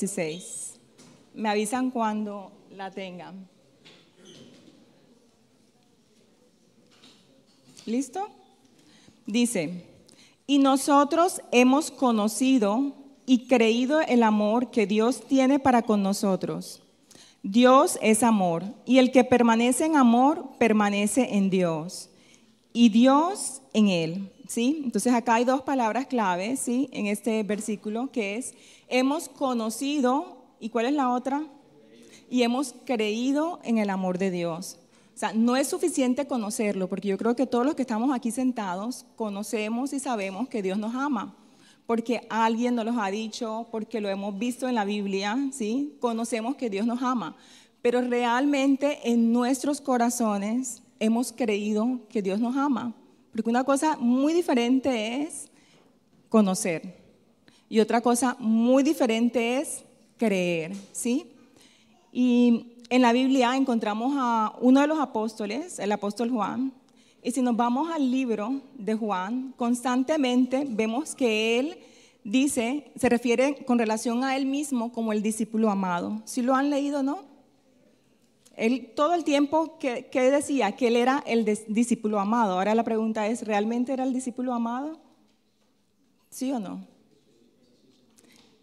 16. Me avisan cuando la tengan. ¿Listo? Dice, y nosotros hemos conocido y creído el amor que Dios tiene para con nosotros. Dios es amor, y el que permanece en amor permanece en Dios, y Dios en él. ¿Sí? Entonces acá hay dos palabras claves, ¿sí? En este versículo que es hemos conocido y ¿cuál es la otra? Y hemos creído en el amor de Dios. O sea, no es suficiente conocerlo, porque yo creo que todos los que estamos aquí sentados conocemos y sabemos que Dios nos ama, porque alguien nos lo ha dicho, porque lo hemos visto en la Biblia, ¿sí? Conocemos que Dios nos ama, pero realmente en nuestros corazones hemos creído que Dios nos ama. Porque una cosa muy diferente es conocer y otra cosa muy diferente es creer, ¿sí? Y en la Biblia encontramos a uno de los apóstoles, el apóstol Juan, y si nos vamos al libro de Juan, constantemente vemos que él dice, se refiere con relación a él mismo como el discípulo amado. ¿Sí lo han leído, no? Él todo el tiempo que, decía que él era el discípulo amado. Ahora la pregunta es, ¿realmente era el discípulo amado? ¿Sí o no?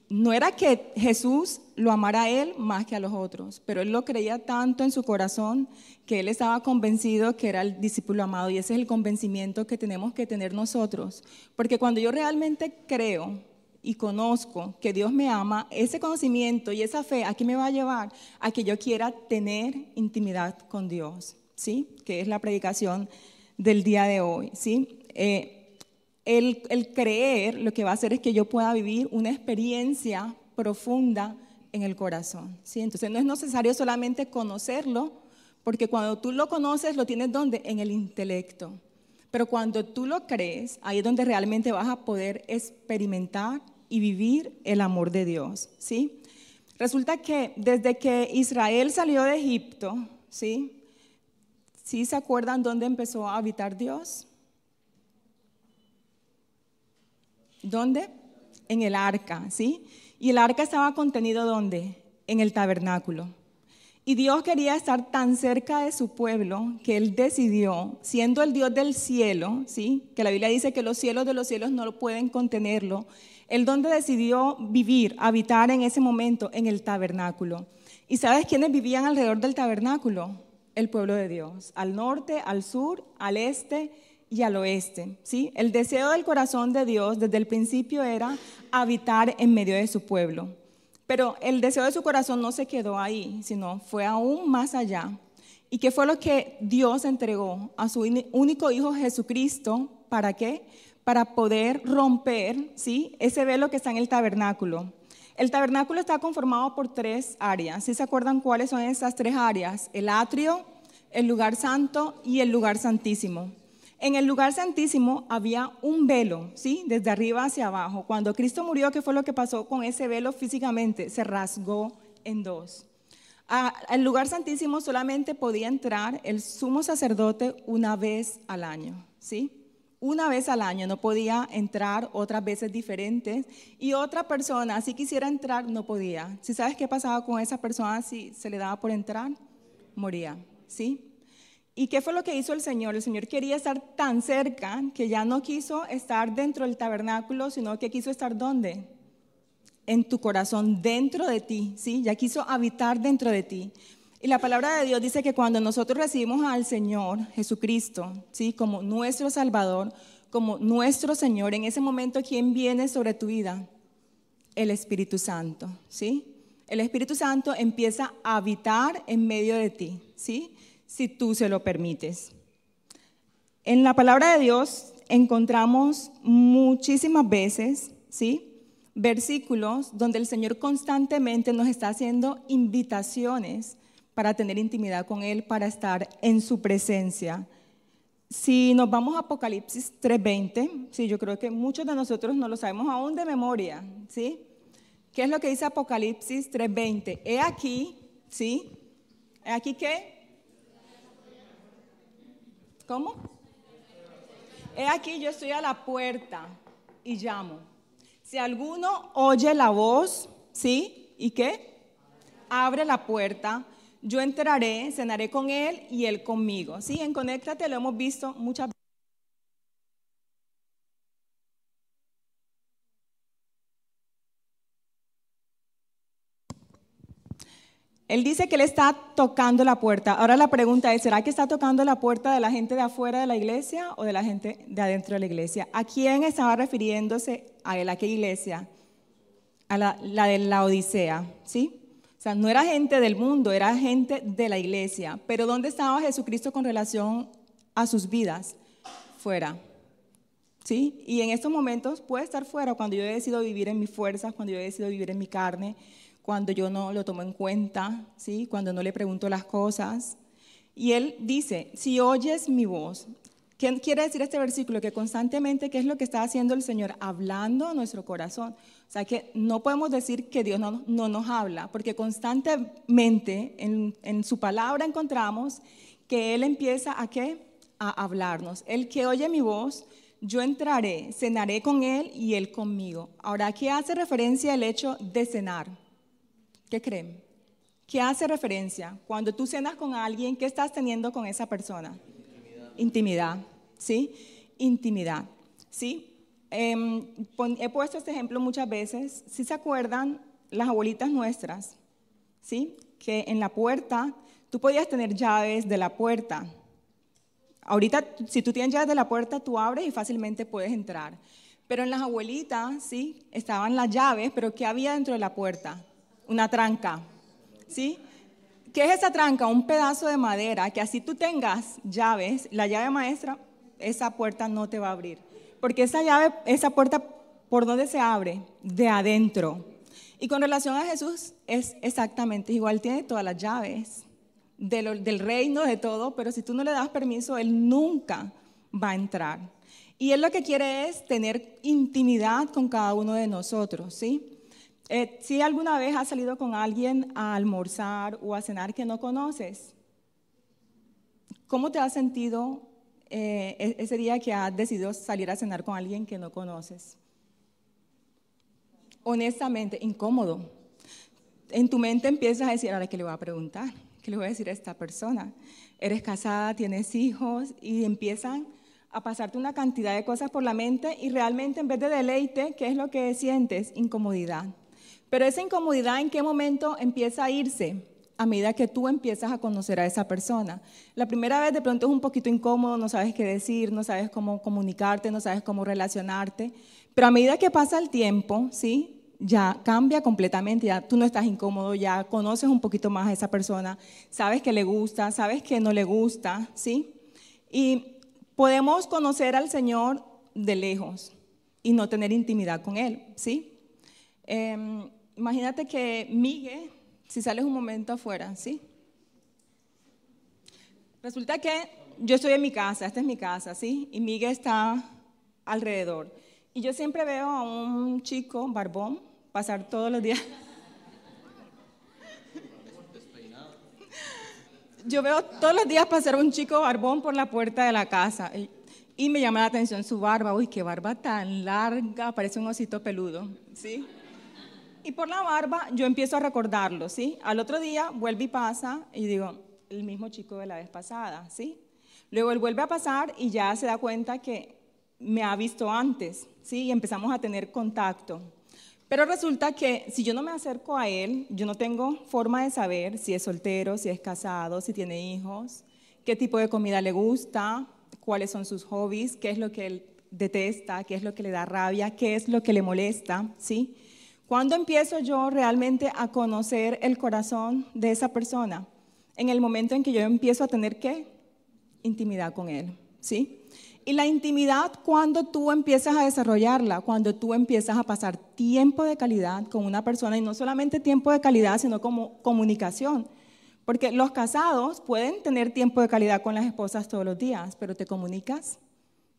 No era que Jesús lo amara a él más que a los otros, pero él lo creía tanto en su corazón que él estaba convencido que era el discípulo amado y ese es el convencimiento que tenemos que tener nosotros. Porque cuando yo realmente creo y conozco que Dios me ama, ese conocimiento y esa fe, ¿a qué me va a llevar? A que yo quiera tener intimidad con Dios, ¿sí? Que es la predicación del día de hoy, ¿sí? Eh, el, el creer lo que va a hacer es que yo pueda vivir una experiencia profunda en el corazón, ¿sí? Entonces no es necesario solamente conocerlo, porque cuando tú lo conoces, lo tienes donde? En el intelecto. Pero cuando tú lo crees, ahí es donde realmente vas a poder experimentar y vivir el amor de Dios, ¿sí? Resulta que desde que Israel salió de Egipto, ¿sí? ¿Sí se acuerdan dónde empezó a habitar Dios? ¿Dónde? En el arca, ¿sí? Y el arca estaba contenido ¿dónde? En el tabernáculo. Y Dios quería estar tan cerca de su pueblo que Él decidió, siendo el Dios del cielo, ¿sí? que la Biblia dice que los cielos de los cielos no lo pueden contenerlo, el donde decidió vivir, habitar en ese momento en el tabernáculo. ¿Y sabes quiénes vivían alrededor del tabernáculo? El pueblo de Dios, al norte, al sur, al este y al oeste. ¿sí? El deseo del corazón de Dios desde el principio era habitar en medio de su pueblo. Pero el deseo de su corazón no se quedó ahí, sino fue aún más allá. ¿Y qué fue lo que Dios entregó a su único Hijo Jesucristo? ¿Para qué? Para poder romper ¿sí? ese velo que está en el tabernáculo. El tabernáculo está conformado por tres áreas. ¿Sí se acuerdan cuáles son esas tres áreas? El atrio, el lugar santo y el lugar santísimo. En el lugar santísimo había un velo, ¿sí? Desde arriba hacia abajo. Cuando Cristo murió, ¿qué fue lo que pasó con ese velo físicamente? Se rasgó en dos. Al lugar santísimo solamente podía entrar el sumo sacerdote una vez al año, ¿sí? Una vez al año, no podía entrar otras veces diferentes y otra persona, si quisiera entrar, no podía. Si sabes qué pasaba con esa persona si se le daba por entrar, moría, ¿sí? ¿Y qué fue lo que hizo el Señor? El Señor quería estar tan cerca que ya no quiso estar dentro del tabernáculo, sino que quiso estar ¿dónde? En tu corazón, dentro de ti, ¿sí? Ya quiso habitar dentro de ti. Y la palabra de Dios dice que cuando nosotros recibimos al Señor Jesucristo, ¿sí? como nuestro Salvador, como nuestro Señor, en ese momento, ¿quién viene sobre tu vida? El Espíritu Santo, ¿sí? El Espíritu Santo empieza a habitar en medio de ti, ¿sí? Si tú se lo permites. En la palabra de Dios encontramos muchísimas veces, ¿sí? Versículos donde el Señor constantemente nos está haciendo invitaciones para tener intimidad con Él, para estar en su presencia. Si nos vamos a Apocalipsis 3:20, sí, yo creo que muchos de nosotros no lo sabemos aún de memoria, ¿sí? ¿Qué es lo que dice Apocalipsis 3:20? He aquí, ¿sí? ¿He aquí qué? ¿Cómo? He aquí yo estoy a la puerta y llamo. Si alguno oye la voz, ¿sí? ¿Y qué? Abre la puerta. Yo entraré, cenaré con él y él conmigo. ¿Sí? En Conéctate lo hemos visto muchas veces. Él dice que él está tocando la puerta. Ahora la pregunta es, ¿será que está tocando la puerta de la gente de afuera de la iglesia o de la gente de adentro de la iglesia? ¿A quién estaba refiriéndose a él? ¿A qué iglesia? A la, de la Odisea, ¿sí? O sea, no era gente del mundo, era gente de la iglesia. Pero ¿dónde estaba Jesucristo con relación a sus vidas? Fuera. ¿Sí? Y en estos momentos puede estar fuera cuando yo he decidido vivir en mis fuerzas, cuando yo he decidido vivir en mi carne, cuando yo no lo tomo en cuenta, ¿sí? cuando no le pregunto las cosas. Y él dice, si oyes mi voz, ¿qué quiere decir este versículo? Que constantemente, ¿qué es lo que está haciendo el Señor? Hablando a nuestro corazón. O sea que no podemos decir que Dios no, no nos habla, porque constantemente en, en, su palabra encontramos que Él empieza a qué? A hablarnos. El que oye mi voz, yo entraré, cenaré con Él y Él conmigo. Ahora, ¿qué hace referencia el hecho de cenar? ¿Qué creen? ¿Qué hace referencia? Cuando tú cenas con alguien, ¿qué estás teniendo con esa persona? Intimidad. ¿sí? Intimidad, ¿sí? Em, he puesto este ejemplo muchas veces. Si se acuerdan, las abuelitas nuestras, ¿sí? Que en la puerta, tú podías tener llaves de la puerta. Ahorita, si tú tienes llaves de la puerta, tú abres y fácilmente puedes entrar. Pero en las abuelitas, ¿sí? Estaban las llaves, pero ¿qué había dentro de la puerta? una tranca. ¿Sí? ¿Qué es esa tranca? Un pedazo de madera que así tú tengas llaves, la llave maestra, esa puerta no te va a abrir. Porque esa llave, esa puerta, ¿por dónde se abre? De adentro. Y con relación a Jesús es exactamente igual, tiene todas las llaves del reino, de todo, pero si tú no le das permiso, Él nunca va a entrar. Y Él lo que quiere es tener intimidad con cada uno de nosotros, ¿sí? Eh, si alguna vez has salido con alguien a almorzar o a cenar que no conoces, ¿cómo te has sentido eh, e-, ese día que has decidido salir a cenar con alguien que no conoces? Honestamente, incómodo. En tu mente empiezas a decir, ahora, ¿qué le voy a preguntar? ¿Qué le voy a decir a esta persona? Eres casada, tienes hijos y empiezan a pasarte una cantidad de cosas por la mente y realmente en vez de deleite, ¿qué es lo que sientes? Incomodidad. Pero esa incomodidad, ¿en qué momento empieza a irse? A medida que tú empiezas a conocer a esa persona. La primera vez de pronto es un poquito incómodo, no sabes qué decir, no sabes cómo comunicarte, no sabes cómo relacionarte. Pero a medida que pasa el tiempo, ¿sí? ya cambia completamente, ya tú no estás incómodo, ya conoces un poquito más a esa persona, sabes que le gusta, sabes que no le gusta, ¿sí? Y podemos conocer al Señor de lejos y no tener intimidad con Él, ¿sí? Em, imagínate que Miguel, si sales un momento afuera, ¿sí? Resulta que yo estoy en mi casa, esta es mi casa, ¿sí? Y Miguel está alrededor. Y yo siempre veo a un chico barbón pasar todos los días. Yo veo todos los días pasar un chico barbón por la puerta de la casa. Y me llama la atención su barba. Uy, qué barba tan larga, parece un osito peludo, ¿sí? Y por la barba yo empiezo a recordarlo, ¿sí? Al otro día vuelve y pasa y digo, el mismo chico de la vez pasada, ¿sí? Luego él vuelve a pasar y ya se da cuenta que me ha visto antes, ¿sí? Y empezamos a tener contacto. Pero resulta que si yo no me acerco a él, yo no tengo forma de saber si es soltero, si es casado, si tiene hijos, qué tipo de comida le gusta, cuáles son sus hobbies, qué es lo que él detesta, qué es lo que le da rabia, qué es lo que le molesta, ¿sí? ¿Cuándo empiezo yo realmente a conocer el corazón de esa persona? En el momento en que yo empiezo a tener qué? Intimidad con él, ¿sí? Y la intimidad cuando tú empiezas a desarrollarla, cuando tú empiezas a pasar tiempo de calidad con una persona y no solamente tiempo de calidad, sino como comunicación. Porque los casados pueden tener tiempo de calidad con las esposas todos los días, pero te comunicas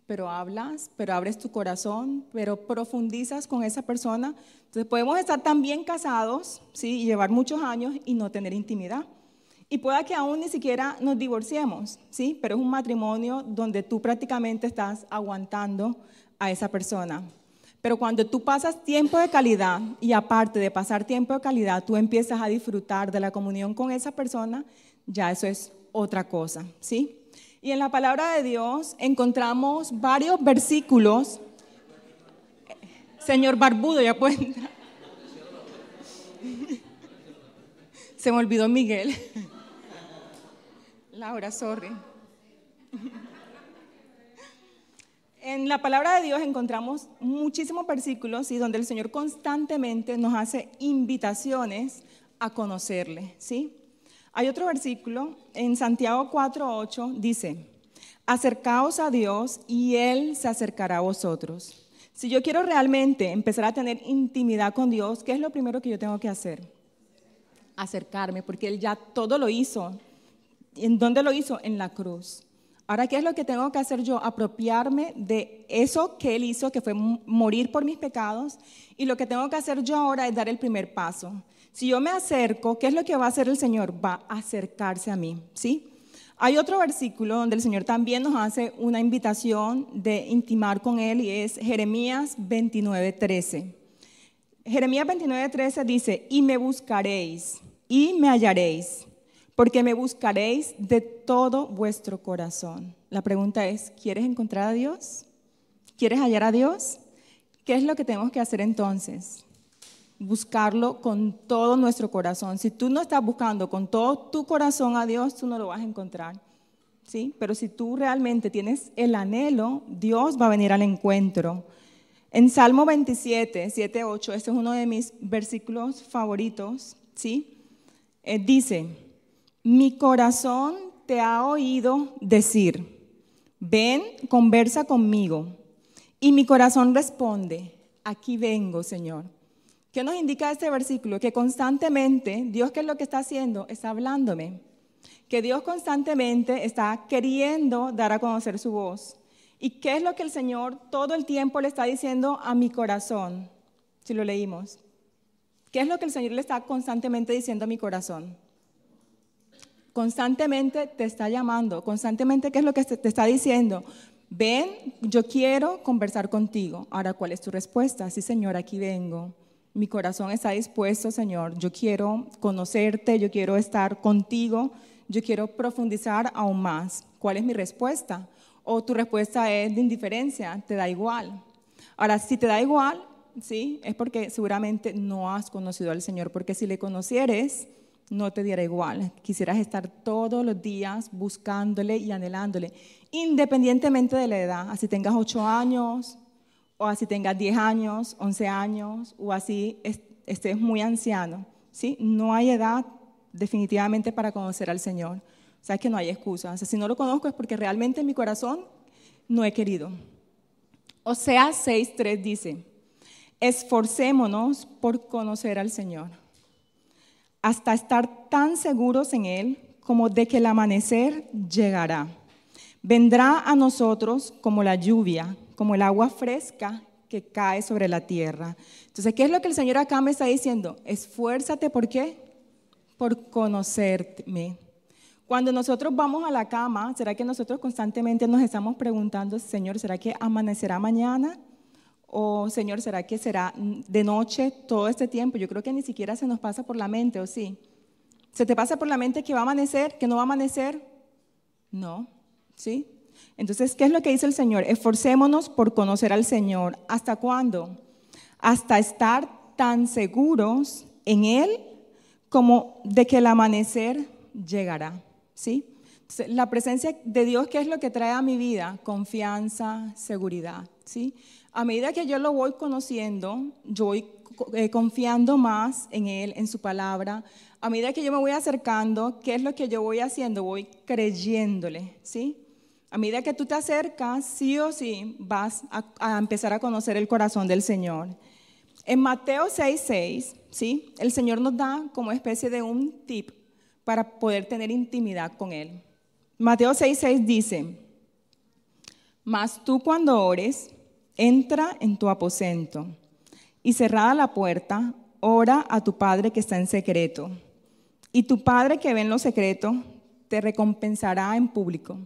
pero hablas, pero abres tu corazón, pero profundizas con esa persona. Entonces podemos estar también casados, ¿sí? Y llevar muchos años y no tener intimidad. Y pueda que aún ni siquiera nos divorciemos, ¿sí? Pero es un matrimonio donde tú prácticamente estás aguantando a esa persona. Pero cuando tú pasas tiempo de calidad y aparte de pasar tiempo de calidad, tú empiezas a disfrutar de la comunión con esa persona, ya eso es otra cosa, ¿sí? Y en la palabra de Dios encontramos varios versículos. Señor Barbudo, ya pueden. Se me olvidó Miguel. Laura, sorry. En la palabra de Dios encontramos muchísimos versículos y donde el Señor constantemente nos hace invitaciones a conocerle, ¿sí? Hay otro versículo en Santiago 4:8 dice: Acercaos a Dios y él se acercará a vosotros. Si yo quiero realmente empezar a tener intimidad con Dios, ¿qué es lo primero que yo tengo que hacer? Acercarme, porque él ya todo lo hizo. ¿En dónde lo hizo? En la cruz. Ahora, ¿qué es lo que tengo que hacer yo? Apropiarme de eso que Él hizo, que fue morir por mis pecados. Y lo que tengo que hacer yo ahora es dar el primer paso. Si yo me acerco, ¿qué es lo que va a hacer el Señor? Va a acercarse a mí, ¿sí? Hay otro versículo donde el Señor también nos hace una invitación de intimar con Él y es Jeremías 29:13. Jeremías 29:13 dice, y me buscaréis y me hallaréis porque me buscaréis de todo vuestro corazón. La pregunta es, ¿quieres encontrar a Dios? ¿Quieres hallar a Dios? ¿Qué es lo que tenemos que hacer entonces? Buscarlo con todo nuestro corazón. Si tú no estás buscando con todo tu corazón a Dios, tú no lo vas a encontrar. ¿Sí? Pero si tú realmente tienes el anhelo, Dios va a venir al encuentro. En Salmo 27, 7, 8, este es uno de mis versículos favoritos, ¿sí? Eh, dice, mi corazón te ha oído decir, ven, conversa conmigo. Y mi corazón responde, aquí vengo, Señor. ¿Qué nos indica este versículo? Que constantemente Dios, ¿qué es lo que está haciendo? Está hablándome. Que Dios constantemente está queriendo dar a conocer su voz. ¿Y qué es lo que el Señor todo el tiempo le está diciendo a mi corazón? Si lo leímos. ¿Qué es lo que el Señor le está constantemente diciendo a mi corazón? constantemente te está llamando, constantemente, ¿qué es lo que te está diciendo? Ven, yo quiero conversar contigo. Ahora, ¿cuál es tu respuesta? Sí, Señor, aquí vengo. Mi corazón está dispuesto, Señor. Yo quiero conocerte, yo quiero estar contigo, yo quiero profundizar aún más. ¿Cuál es mi respuesta? O tu respuesta es de indiferencia, te da igual. Ahora, si te da igual, sí, es porque seguramente no has conocido al Señor, porque si le conocieres, no te diera igual. Quisieras estar todos los días buscándole y anhelándole, independientemente de la edad, así tengas 8 años, o así tengas 10 años, 11 años, o así estés muy anciano. ¿sí? No hay edad definitivamente para conocer al Señor. O sea, que no hay excusa. si no lo conozco es porque realmente en mi corazón no he querido. O sea, 6.3 dice, esforcémonos por conocer al Señor hasta estar tan seguros en Él como de que el amanecer llegará. Vendrá a nosotros como la lluvia, como el agua fresca que cae sobre la tierra. Entonces, ¿qué es lo que el Señor acá me está diciendo? Esfuérzate, ¿por qué? Por conocerme. Cuando nosotros vamos a la cama, ¿será que nosotros constantemente nos estamos preguntando, Señor, ¿será que amanecerá mañana? O Señor, ¿será que será de noche todo este tiempo? Yo creo que ni siquiera se nos pasa por la mente, ¿o sí? ¿Se te pasa por la mente que va a amanecer, que no va a amanecer? No, ¿sí? Entonces, ¿qué es lo que dice el Señor? Esforcémonos por conocer al Señor. ¿Hasta cuándo? Hasta estar tan seguros en Él como de que el amanecer llegará, ¿sí? La presencia de Dios, ¿qué es lo que trae a mi vida? Confianza, seguridad, ¿sí? a medida que yo lo voy conociendo, yo voy eh, confiando más en Él, en su palabra. A medida que yo me voy acercando, ¿qué es lo que yo voy haciendo? Voy creyéndole, ¿sí? A medida que tú te acercas, sí o sí vas a, empezar a conocer el corazón del Señor. En Mateo 6:6, ¿sí? El Señor nos da como especie de un tip para poder tener intimidad con Él. Mateo 6:6 dice, mas tú cuando ores, entra en tu aposento y cerrada la puerta, ora a tu Padre que está en secreto. Y tu Padre que ve en lo secreto te recompensará en público.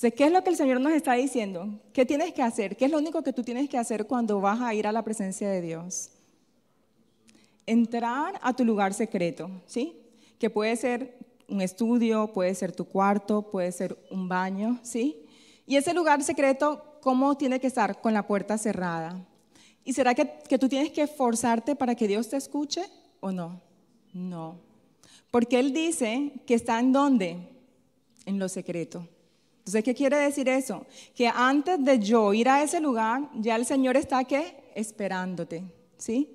¿Qué es lo que el Señor nos está diciendo? ¿Qué tienes que hacer? ¿Qué es lo único que tú tienes que hacer cuando vas a ir a la presencia de Dios? Entrar a tu lugar secreto, ¿sí? Que puede ser un estudio, puede ser tu cuarto, puede ser un baño, ¿sí? Y ese lugar secreto, ¿cómo tiene que estar? Con la puerta cerrada. ¿Y será que, que tú tienes que esforzarte para que Dios te escuche o no? No. Porque Él dice que está en dónde? En lo secreto. Entonces, ¿qué quiere decir eso? Que antes de yo ir a ese lugar, ya el Señor está ¿qué? Esperándote, ¿sí?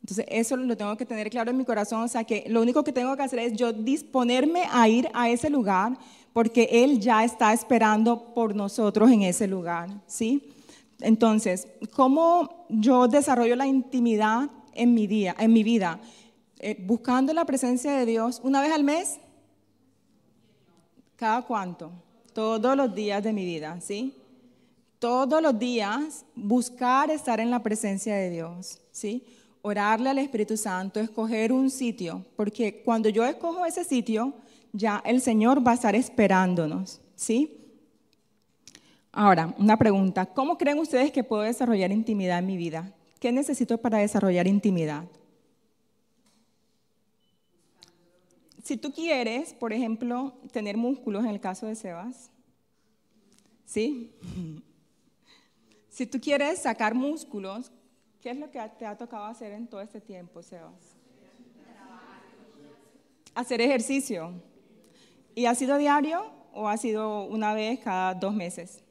Entonces, eso lo tengo que tener claro en mi corazón. O sea, que lo único que tengo que hacer es yo disponerme a ir a ese lugar porque Él ya está esperando por nosotros en ese lugar, ¿sí? Entonces, ¿cómo yo desarrollo la intimidad en mi día, en mi vida? Eh, buscando la presencia de Dios una vez al mes. ¿Cada cuánto? Todos los días de mi vida, ¿sí? Todos los días buscar estar en la presencia de Dios, ¿sí? Orarle al Espíritu Santo, escoger un sitio, porque cuando yo escojo ese sitio, ya el Señor va a estar esperándonos, ¿sí? Ahora, una pregunta, ¿cómo creen ustedes que puedo desarrollar intimidad en mi vida? ¿Qué necesito para desarrollar intimidad? Si tú quieres, por ejemplo, tener músculos en el caso de Sebas, ¿sí? Si tú quieres sacar músculos, ¿qué es lo que te ha tocado hacer en todo este tiempo, Sebas? Hacer ejercicio. ¿Y ha sido diario o ha sido una vez cada dos meses?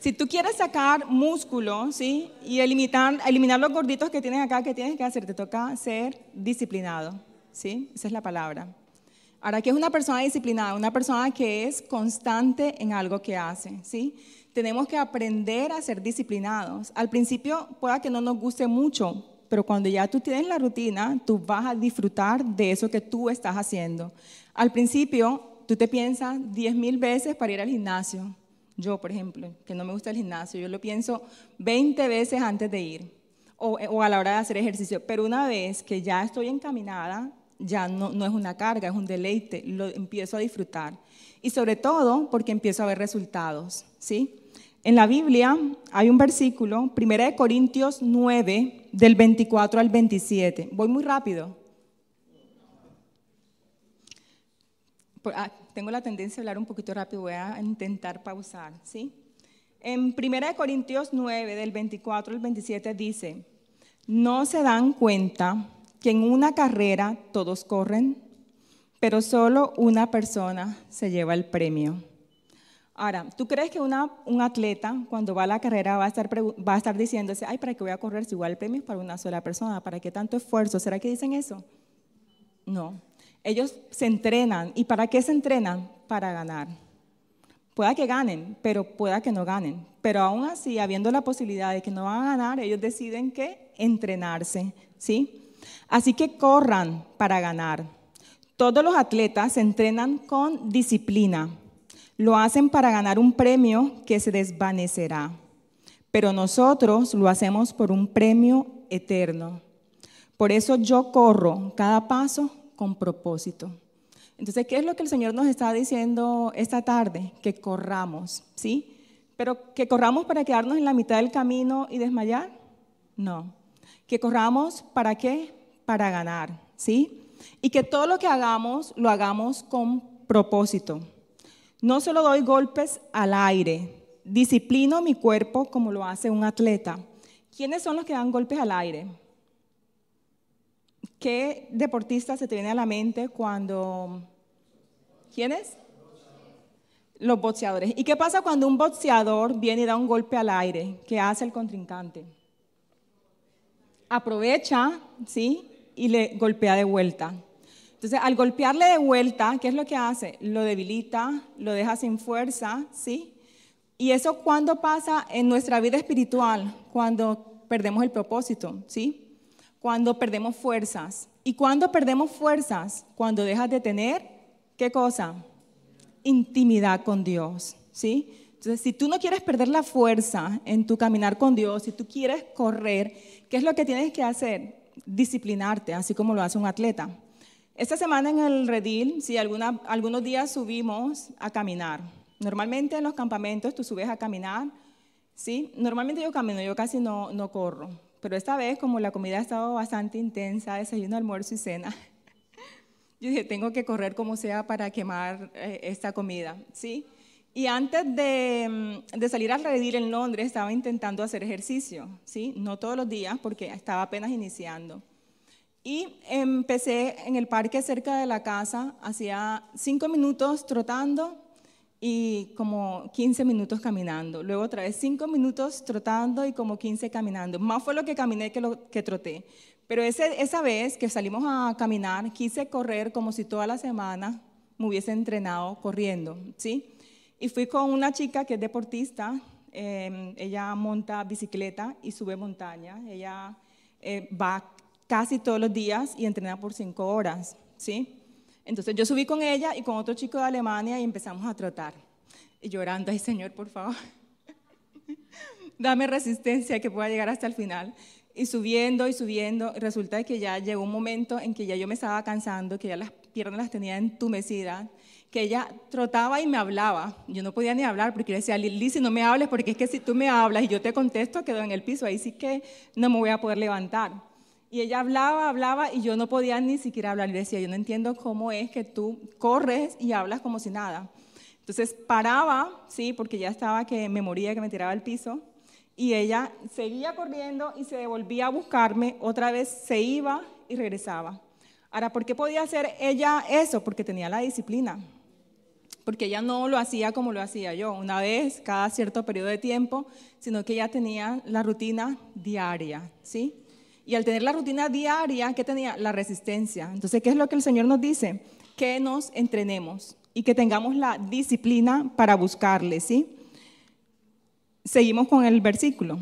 Si tú quieres sacar músculo, ¿sí? Y eliminar, eliminar los gorditos que tienes acá, ¿qué tienes que hacer? Te toca ser disciplinado, ¿sí? Esa es la palabra. Ahora, ¿qué es una persona disciplinada? Una persona que es constante en algo que hace, ¿sí? Tenemos que aprender a ser disciplinados. Al principio pueda que no nos guste mucho, pero cuando ya tú tienes la rutina, tú vas a disfrutar de eso que tú estás haciendo. Al principio, tú te piensas 10 mil veces para ir al gimnasio. Yo, por ejemplo, que no me gusta el gimnasio, yo lo pienso 20 veces antes de ir o, a la hora de hacer ejercicio. Pero una vez que ya estoy encaminada, ya no, es una carga, es un deleite, lo empiezo a disfrutar. Y sobre todo porque empiezo a ver resultados, ¿sí? En la Biblia hay un versículo, 1 Corintios 9, del 24 al 27. Voy muy rápido. Ah, tengo la tendencia a hablar un poquito rápido, voy a intentar pausar, ¿sí? En 1 Corintios 9, del 24 al 27 dice, no se dan cuenta que en una carrera todos corren, pero solo una persona se lleva el premio. Ahora, ¿tú crees que una, un atleta cuando va a la carrera va a, estar, va a estar diciéndose, ay, ¿para qué voy a correr si igual el premio es para una sola persona? ¿Para qué tanto esfuerzo? ¿Será que dicen eso? No. Ellos se entrenan. ¿Y para qué se entrenan? Para ganar. Pueda que ganen, pero pueda que no ganen. Pero aún así, habiendo la posibilidad de que no van a ganar, ellos deciden que entrenarse, ¿sí? Así que corran para ganar. Todos los atletas se entrenan con disciplina. Lo hacen para ganar un premio que se desvanecerá. Pero nosotros lo hacemos por un premio eterno. Por eso yo corro cada paso con propósito. Entonces, ¿qué es lo que el Señor nos está diciendo esta tarde? Que corramos, ¿sí? Pero que corramos para quedarnos en la mitad del camino y desmayar? No. Que corramos para qué? Para ganar, ¿sí? Y que todo lo que hagamos lo hagamos con propósito. No solo doy golpes al aire, disciplino mi cuerpo como lo hace un atleta. ¿Quiénes son los que dan golpes al aire? ¿Qué deportista se te viene a la mente cuando... ¿Quiénes? Los boxeadores. ¿Y qué pasa cuando un boxeador viene y da un golpe al aire? ¿Qué hace el contrincante? Aprovecha, ¿sí? Y le golpea de vuelta. Entonces, al golpearle de vuelta, ¿qué es lo que hace? Lo debilita, lo deja sin fuerza, ¿sí? Y eso cuando pasa en nuestra vida espiritual, cuando perdemos el propósito, ¿sí? Cuando perdemos fuerzas. ¿Y cuando perdemos fuerzas? Cuando dejas de tener, ¿qué cosa? Intimidad con Dios, ¿sí? Entonces, si tú no quieres perder la fuerza en tu caminar con Dios, si tú quieres correr, ¿qué es lo que tienes que hacer? Disciplinarte, así como lo hace un atleta. Esta semana en el redil, sí, alguna, algunos días subimos a caminar. Normalmente en los campamentos tú subes a caminar, ¿sí? Normalmente yo camino, yo casi no, no corro. Pero esta vez, como la comida ha estado bastante intensa, desayuno, almuerzo y cena, yo dije, tengo que correr como sea para quemar eh, esta comida, ¿sí? Y antes de, mm, salir a redil en Londres, estaba intentando hacer ejercicio, ¿sí? No todos los días, porque estaba apenas iniciando. Y empecé en el parque cerca de la casa, hacía cinco minutos trotando y como 15 minutos caminando. Luego otra vez 5 minutos trotando y como 15 caminando. Más fue lo que caminé que lo que troté. Pero ese, esa vez que salimos a caminar, quise correr como si toda la semana me hubiese entrenado corriendo, ¿sí? Y fui con una chica que es deportista, eh, ella monta bicicleta y sube montaña, ella eh, va casi todos los días y entrena por 5 horas, ¿sí? Entonces yo subí con ella y con otro chico de Alemania y empezamos a trotar. Y llorando, ay Señor, por favor, dame resistencia que pueda llegar hasta el final. Y subiendo y subiendo, resulta que ya llegó un momento en que ya yo me estaba cansando, que ya las piernas las tenía entumecidas, que ella trotaba y me hablaba. Yo no podía ni hablar porque yo decía, Lili, si no me hables, porque es que si tú me hablas y yo te contesto, quedo en el piso, ahí sí que no me voy a poder levantar. Y ella hablaba, hablaba y yo no podía ni siquiera hablar. Y decía, yo no entiendo cómo es que tú corres y hablas como si nada. Entonces paraba, sí, porque ya estaba que me moría, que me tiraba al piso. Y ella seguía corriendo y se devolvía a buscarme. Otra vez se iba y regresaba. Ahora, ¿por qué podía hacer ella eso? Porque tenía la disciplina. Porque ella no lo hacía como lo hacía yo, una vez cada cierto periodo de tiempo, sino que ella tenía la rutina diaria, ¿sí? Y al tener la rutina diaria, ¿qué tenía? La resistencia. Entonces, ¿qué es lo que el Señor nos dice? Que nos entrenemos y que tengamos la disciplina para buscarle, ¿sí? Seguimos con el versículo.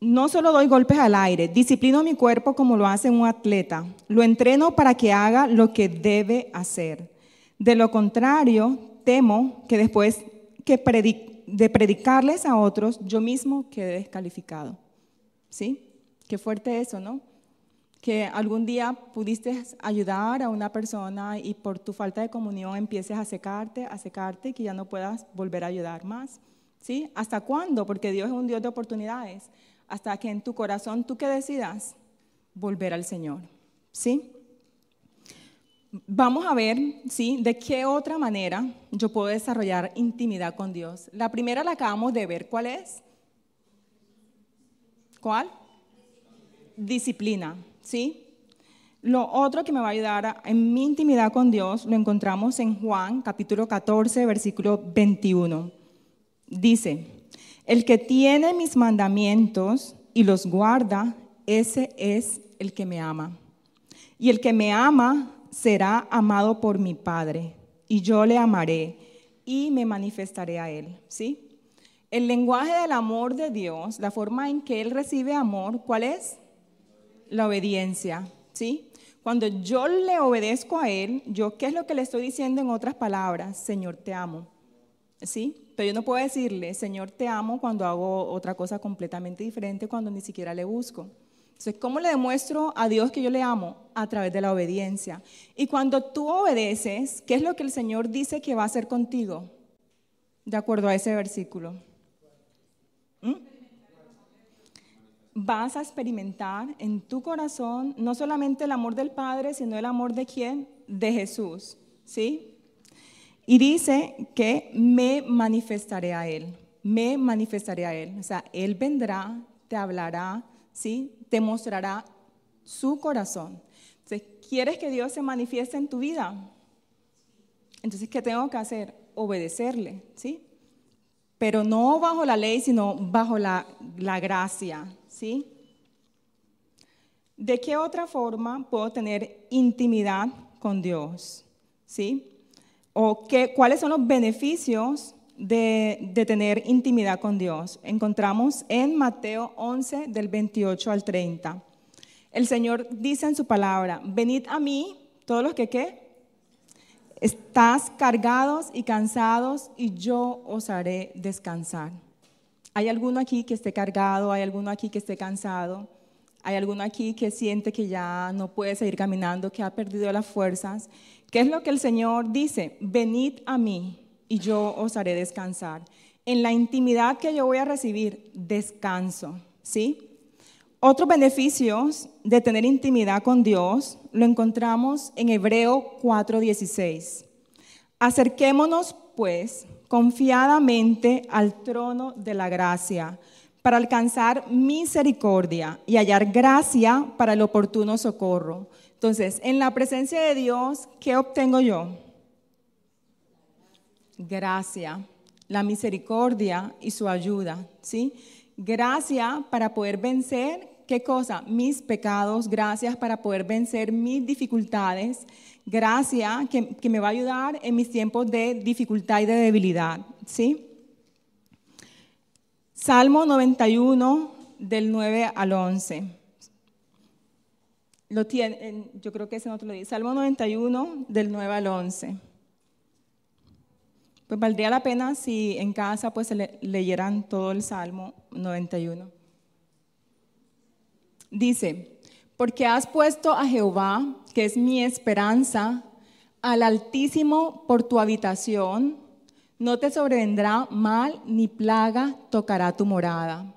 No solo doy golpes al aire, disciplino mi cuerpo como lo hace un atleta. Lo entreno para que haga lo que debe hacer. De lo contrario, temo que después que de predicarles a otros, yo mismo quede descalificado. ¿Sí? Qué fuerte eso, ¿no? Que algún día pudiste ayudar a una persona y por tu falta de comunión empieces a secarte, a secarte y que ya no puedas volver a ayudar más. ¿Sí? ¿Hasta cuándo? Porque Dios es un Dios de oportunidades. Hasta que en tu corazón tú que decidas volver al Señor. ¿Sí? Vamos a ver, ¿sí? De qué otra manera yo puedo desarrollar intimidad con Dios. La primera la acabamos de ver. ¿Cuál es? ¿Cuál? disciplina, ¿sí? Lo otro que me va a ayudar en mi intimidad con Dios lo encontramos en Juan capítulo 14, versículo 21. Dice, el que tiene mis mandamientos y los guarda, ese es el que me ama. Y el que me ama será amado por mi Padre, y yo le amaré y me manifestaré a él, ¿sí? El lenguaje del amor de Dios, la forma en que Él recibe amor, ¿cuál es? La obediencia, ¿sí? Cuando yo le obedezco a Él, yo, ¿qué es lo que le estoy diciendo en otras palabras? Señor, te amo, ¿sí? Pero yo no puedo decirle, Señor, te amo cuando hago otra cosa completamente diferente, cuando ni siquiera le busco. Entonces, ¿cómo le demuestro a Dios que yo le amo? A través de la obediencia. Y cuando tú obedeces, ¿qué es lo que el Señor dice que va a hacer contigo? De acuerdo a ese versículo. ¿Mm? Vas a experimentar en tu corazón no solamente el amor del Padre, sino el amor de quién? De Jesús, ¿sí? Y dice que me manifestaré a Él, me manifestaré a Él. O sea, Él vendrá, te hablará, ¿sí? Te mostrará su corazón. Entonces, ¿quieres que Dios se manifieste en tu vida? Entonces, ¿qué tengo que hacer? Obedecerle, ¿sí? Pero no bajo la ley, sino bajo la, la gracia, ¿sí? ¿De qué otra forma puedo tener intimidad con Dios? ¿Sí? ¿O qué, cuáles son los beneficios de, de, tener intimidad con Dios? Encontramos en Mateo 11, del 28 al 30. El Señor dice en su palabra, venid a mí, todos los que qué? Estás cargados y cansados y yo os haré descansar. ¿Hay alguno aquí que esté cargado? ¿Hay alguno aquí que esté cansado? Hay alguno aquí que siente que ya no puede seguir caminando, que ha perdido las fuerzas. ¿Qué es lo que el Señor dice? Venid a mí y yo os haré descansar. En la intimidad que yo voy a recibir, descanso, ¿sí? Otros beneficios de tener intimidad con Dios lo encontramos en Hebreo 4:16. Acerquémonos, pues, confiadamente al trono de la gracia para alcanzar misericordia y hallar gracia para el oportuno socorro. Entonces, en la presencia de Dios, ¿qué obtengo yo? Gracia, la misericordia y su ayuda, ¿sí? Gracia para poder vencer, ¿qué cosa? Mis pecados, gracias para poder vencer mis dificultades, gracia que, me va a ayudar en mis tiempos de dificultad y de debilidad, ¿sí? Salmo 91 del 9 al 11. Lo tiene, yo creo que ese no te lo dice. Salmo 91 del 9 al 11. Pues valdría la pena si en casa pues leyeran todo el Salmo 91. Dice, porque has puesto a Jehová, que es mi esperanza, al Altísimo por tu habitación no te sobrevendrá mal ni plaga tocará tu morada.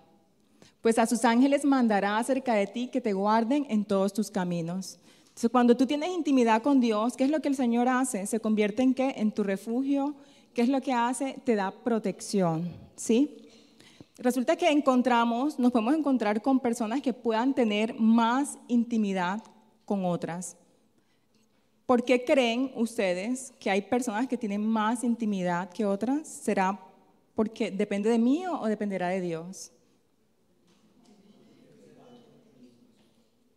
Pues a sus ángeles mandará acerca de ti que te guarden en todos tus caminos. Entonces, cuando tú tienes intimidad con Dios, ¿qué es lo que el Señor hace? Se convierte en qué? En tu refugio. ¿Qué es lo que hace? Te da protección, ¿sí? Resulta que encontramos, nos podemos encontrar con personas que puedan tener más intimidad con otras. ¿Por qué creen ustedes que hay personas que tienen más intimidad que otras? ¿Será porque depende de mí o dependerá de Dios?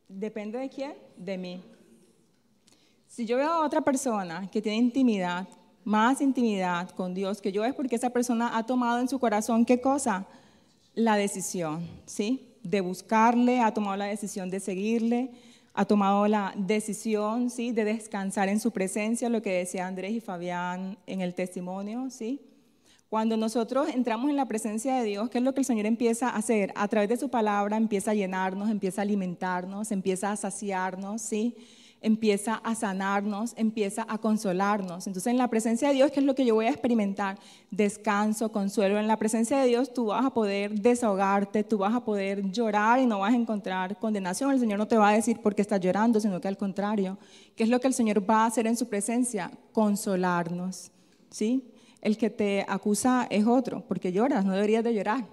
¿Depende de quién? De mí. Si yo veo a otra persona que tiene intimidad, más intimidad con Dios que yo, es porque esa persona ha tomado en su corazón qué cosa? La decisión, ¿sí? De buscarle, ha tomado la decisión de seguirle, ha tomado la decisión ¿sí? de descansar en su presencia, lo que decía Andrés y Fabián en el testimonio. ¿sí? Cuando nosotros entramos en la presencia de Dios, ¿qué es lo que el Señor empieza a hacer? A través de su palabra empieza a llenarnos, empieza a alimentarnos, empieza a saciarnos, ¿sí? Empieza a sanarnos, empieza a consolarnos. Entonces en la presencia de Dios, ¿qué es lo que yo voy a experimentar? Descanso, consuelo. En la presencia de Dios tú vas a poder desahogarte, tú vas a poder llorar y no vas a encontrar condenación. El Señor no te va a decir por qué estás llorando, sino que al contrario, ¿qué es lo que el Señor va a hacer en su presencia? Consolarnos. ¿Sí? El que te acusa es otro, porque lloras, no deberías de llorar.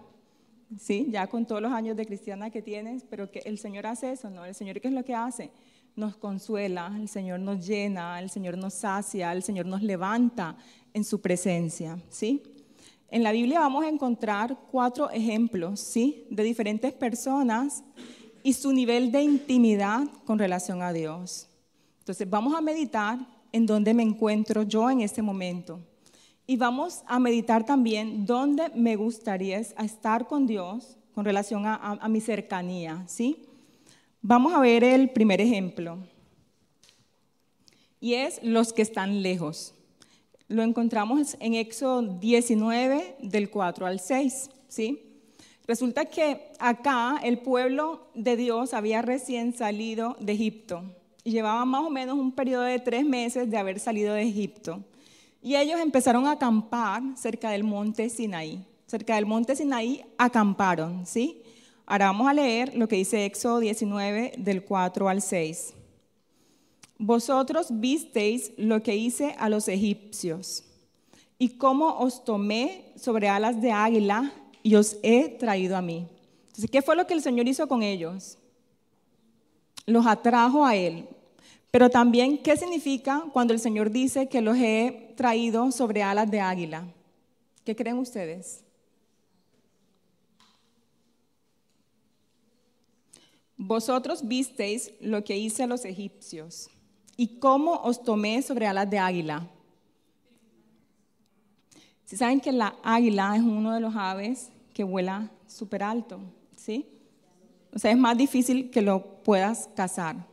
¿Sí? Ya con todos los años de cristiana que tienes, pero que el Señor hace eso, ¿no? El Señor, ¿qué es lo que hace? nos consuela, el Señor nos llena, el Señor nos sacia, el Señor nos levanta en su presencia, ¿sí? En la Biblia vamos a encontrar cuatro ejemplos, ¿sí? De diferentes personas y su nivel de intimidad con relación a Dios. Entonces, vamos a meditar en dónde me encuentro yo en este momento. Y vamos a meditar también dónde me gustaría estar con Dios con relación a, mi cercanía, ¿sí? Vamos a ver el primer ejemplo. Y es los que están lejos. Lo encontramos en Éxodo 19, del 4 al 6. ¿sí? Resulta que acá el pueblo de Dios había recién salido de Egipto. Y llevaba más o menos un periodo de tres meses de haber salido de Egipto. Y ellos empezaron a acampar cerca del monte Sinaí. Cerca del monte Sinaí acamparon, ¿sí? Ahora vamos a leer lo que dice Éxodo 19 del 4 al 6. Vosotros visteis lo que hice a los egipcios y cómo os tomé sobre alas de águila y os he traído a mí. Entonces, ¿qué fue lo que el Señor hizo con ellos? Los atrajo a Él. Pero también, ¿qué significa cuando el Señor dice que los he traído sobre alas de águila? ¿Qué creen ustedes? Vosotros visteis lo que hice a los egipcios y cómo os tomé sobre alas de águila. Si saben que la águila es uno de los aves que vuela súper alto, ¿sí? O sea, es más difícil que lo puedas cazar.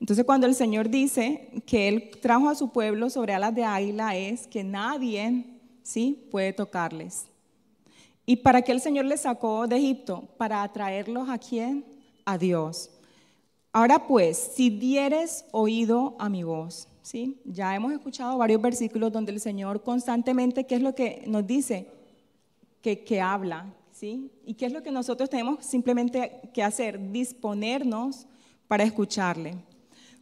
Entonces, cuando el Señor dice que Él trajo a su pueblo sobre alas de águila, es que nadie, ¿sí? Puede tocarles. ¿Y para qué el Señor les sacó de Egipto? Para atraerlos a quién? a Dios. Ahora pues, si dieres oído a mi voz, ¿sí? Ya hemos escuchado varios versículos donde el Señor constantemente, ¿qué es lo que nos dice? Que, que habla, ¿sí? ¿Y qué es lo que nosotros tenemos simplemente que hacer? Disponernos para escucharle.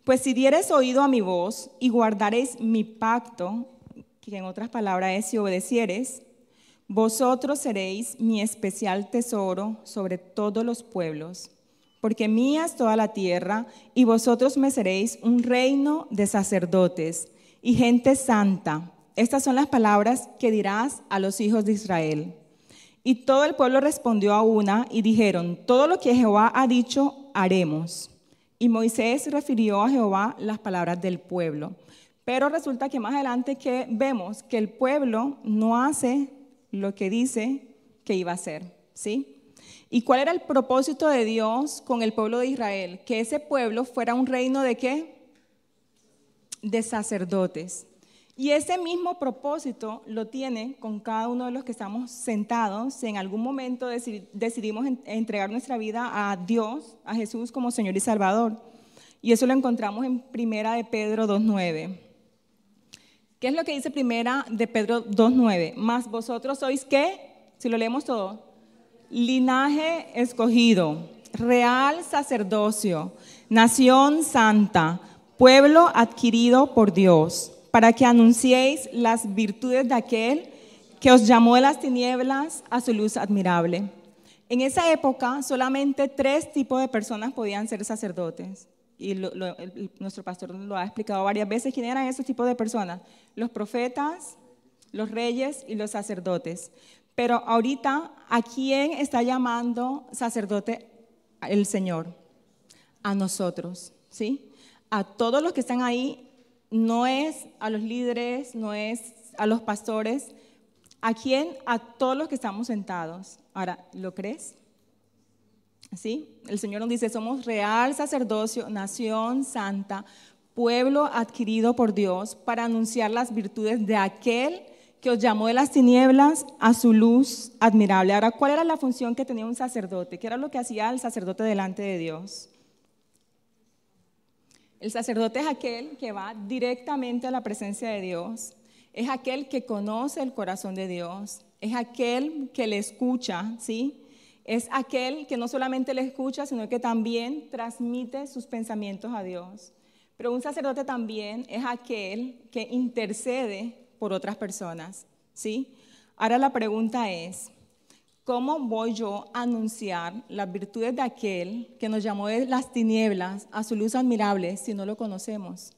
Pues si dieres oído a mi voz y guardaréis mi pacto, que en otras palabras es si obedecieres, vosotros seréis mi especial tesoro sobre todos los pueblos, porque mía es toda la tierra, y vosotros me seréis un reino de sacerdotes y gente santa. Estas son las palabras que dirás a los hijos de Israel. Y todo el pueblo respondió a una y dijeron, todo lo que Jehová ha dicho, haremos. Y Moisés refirió a Jehová las palabras del pueblo. Pero resulta que más adelante que vemos que el pueblo no hace lo que dice que iba a hacer, ¿sí? ¿Y cuál era el propósito de Dios con el pueblo de Israel? Que ese pueblo fuera un reino de qué? De sacerdotes. Y ese mismo propósito lo tiene con cada uno de los que estamos sentados. Si en algún momento decidimos entregar nuestra vida a Dios, a Jesús como Señor y Salvador. Y eso lo encontramos en Primera de Pedro 2.9. ¿Qué es lo que dice Primera de Pedro 2.9? Más vosotros sois qué? Si lo leemos todo. Linaje escogido, real sacerdocio, nación santa, pueblo adquirido por Dios para que anunciéis las virtudes de aquel que os llamó de las tinieblas a su luz admirable. En esa época solamente tres tipos de personas podían ser sacerdotes. Y nuestro pastor lo ha explicado varias veces quién eran esos tipos de personas. Los profetas, los reyes y los sacerdotes. Pero ahorita, ¿a quién está llamando sacerdote el Señor? A nosotros, ¿sí? A todos los que están ahí no es a los líderes, no es a los pastores, ¿a quién? A todos los que estamos sentados. Ahora, ¿lo crees? ¿Sí? El Señor nos dice, somos real sacerdocio, nación santa, pueblo adquirido por Dios para anunciar las virtudes de aquel que os llamó de las tinieblas a su luz admirable. Ahora, ¿cuál era la función que tenía un sacerdote? ¿Qué era lo que hacía el sacerdote delante de Dios? El sacerdote es aquel que va directamente a la presencia de Dios, es aquel que conoce el corazón de Dios, es aquel que le escucha, ¿sí? Es aquel que no solamente le escucha, sino que también transmite sus pensamientos a Dios. Pero un sacerdote también es aquel que intercede por otras personas, ¿sí? Ahora la pregunta es, ¿Cómo voy yo a anunciar las virtudes de aquel que nos llamó de las tinieblas a su luz admirable si no lo conocemos?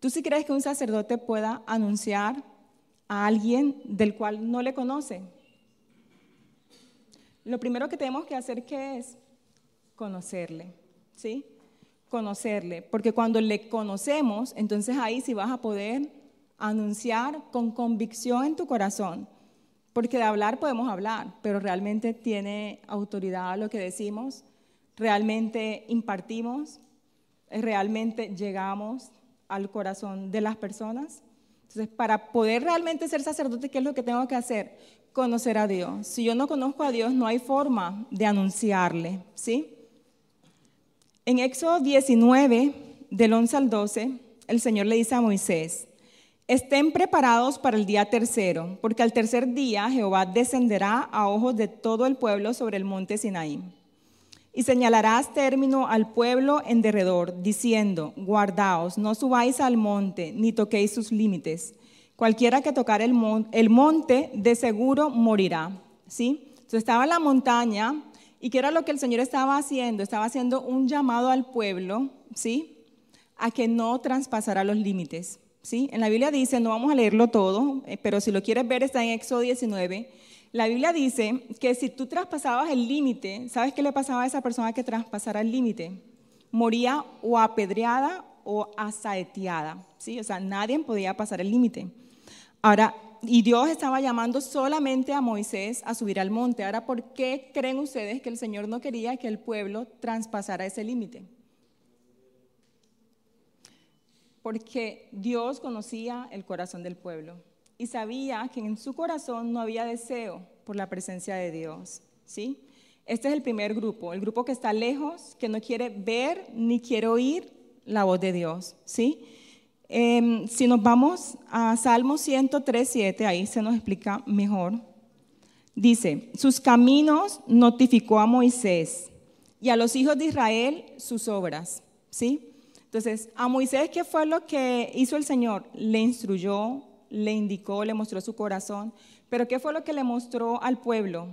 ¿Tú sí crees que un sacerdote pueda anunciar a alguien del cual no le conoce? Lo primero que tenemos que hacer ¿qué es conocerle, ¿sí? Conocerle, porque cuando le conocemos, entonces ahí sí vas a poder anunciar con convicción en tu corazón porque de hablar podemos hablar, pero realmente tiene autoridad lo que decimos, realmente impartimos, realmente llegamos al corazón de las personas. Entonces, para poder realmente ser sacerdote, ¿qué es lo que tengo que hacer? Conocer a Dios. Si yo no conozco a Dios, no hay forma de anunciarle, ¿sí? En Éxodo 19, del 11 al 12, el Señor le dice a Moisés, Estén preparados para el día tercero, porque al tercer día Jehová descenderá a ojos de todo el pueblo sobre el monte Sinaí. Y señalarás término al pueblo en derredor, diciendo, guardaos, no subáis al monte, ni toquéis sus límites. Cualquiera que tocar el, monte, de seguro morirá. ¿Sí? Entonces estaba en la montaña, y ¿qué era lo que el Señor estaba haciendo? Estaba haciendo un llamado al pueblo, ¿sí? A que no traspasara los límites. En la Biblia dice, no vamos a leerlo todo, eh, pero si lo quieres ver está en Éxodo 19. La Biblia dice que si tú traspasabas el límite, ¿sabes qué le pasaba a esa persona que traspasara el límite? Moría o apedreada o asaeteada, ¿sí? O sea, nadie podía pasar el límite. Ahora, y Dios estaba llamando solamente a Moisés a subir al monte. Ahora, ¿por qué creen ustedes que el Señor no quería que el pueblo traspasara ese límite? Porque Dios conocía el corazón del pueblo y sabía que en su corazón no había deseo por la presencia de Dios, ¿sí? Este es el primer grupo, el grupo que está lejos, que no quiere ver ni quiere oír la voz de Dios, ¿sí? Em, si nos vamos a Salmo 103, 7, ahí se nos explica mejor. Dice, sus caminos notificó a Moisés y a los hijos de Israel sus obras, ¿sí? Entonces, a Moisés, ¿qué fue lo que hizo el Señor? Le instruyó, le indicó, le mostró su corazón, pero ¿qué fue lo que le mostró al pueblo?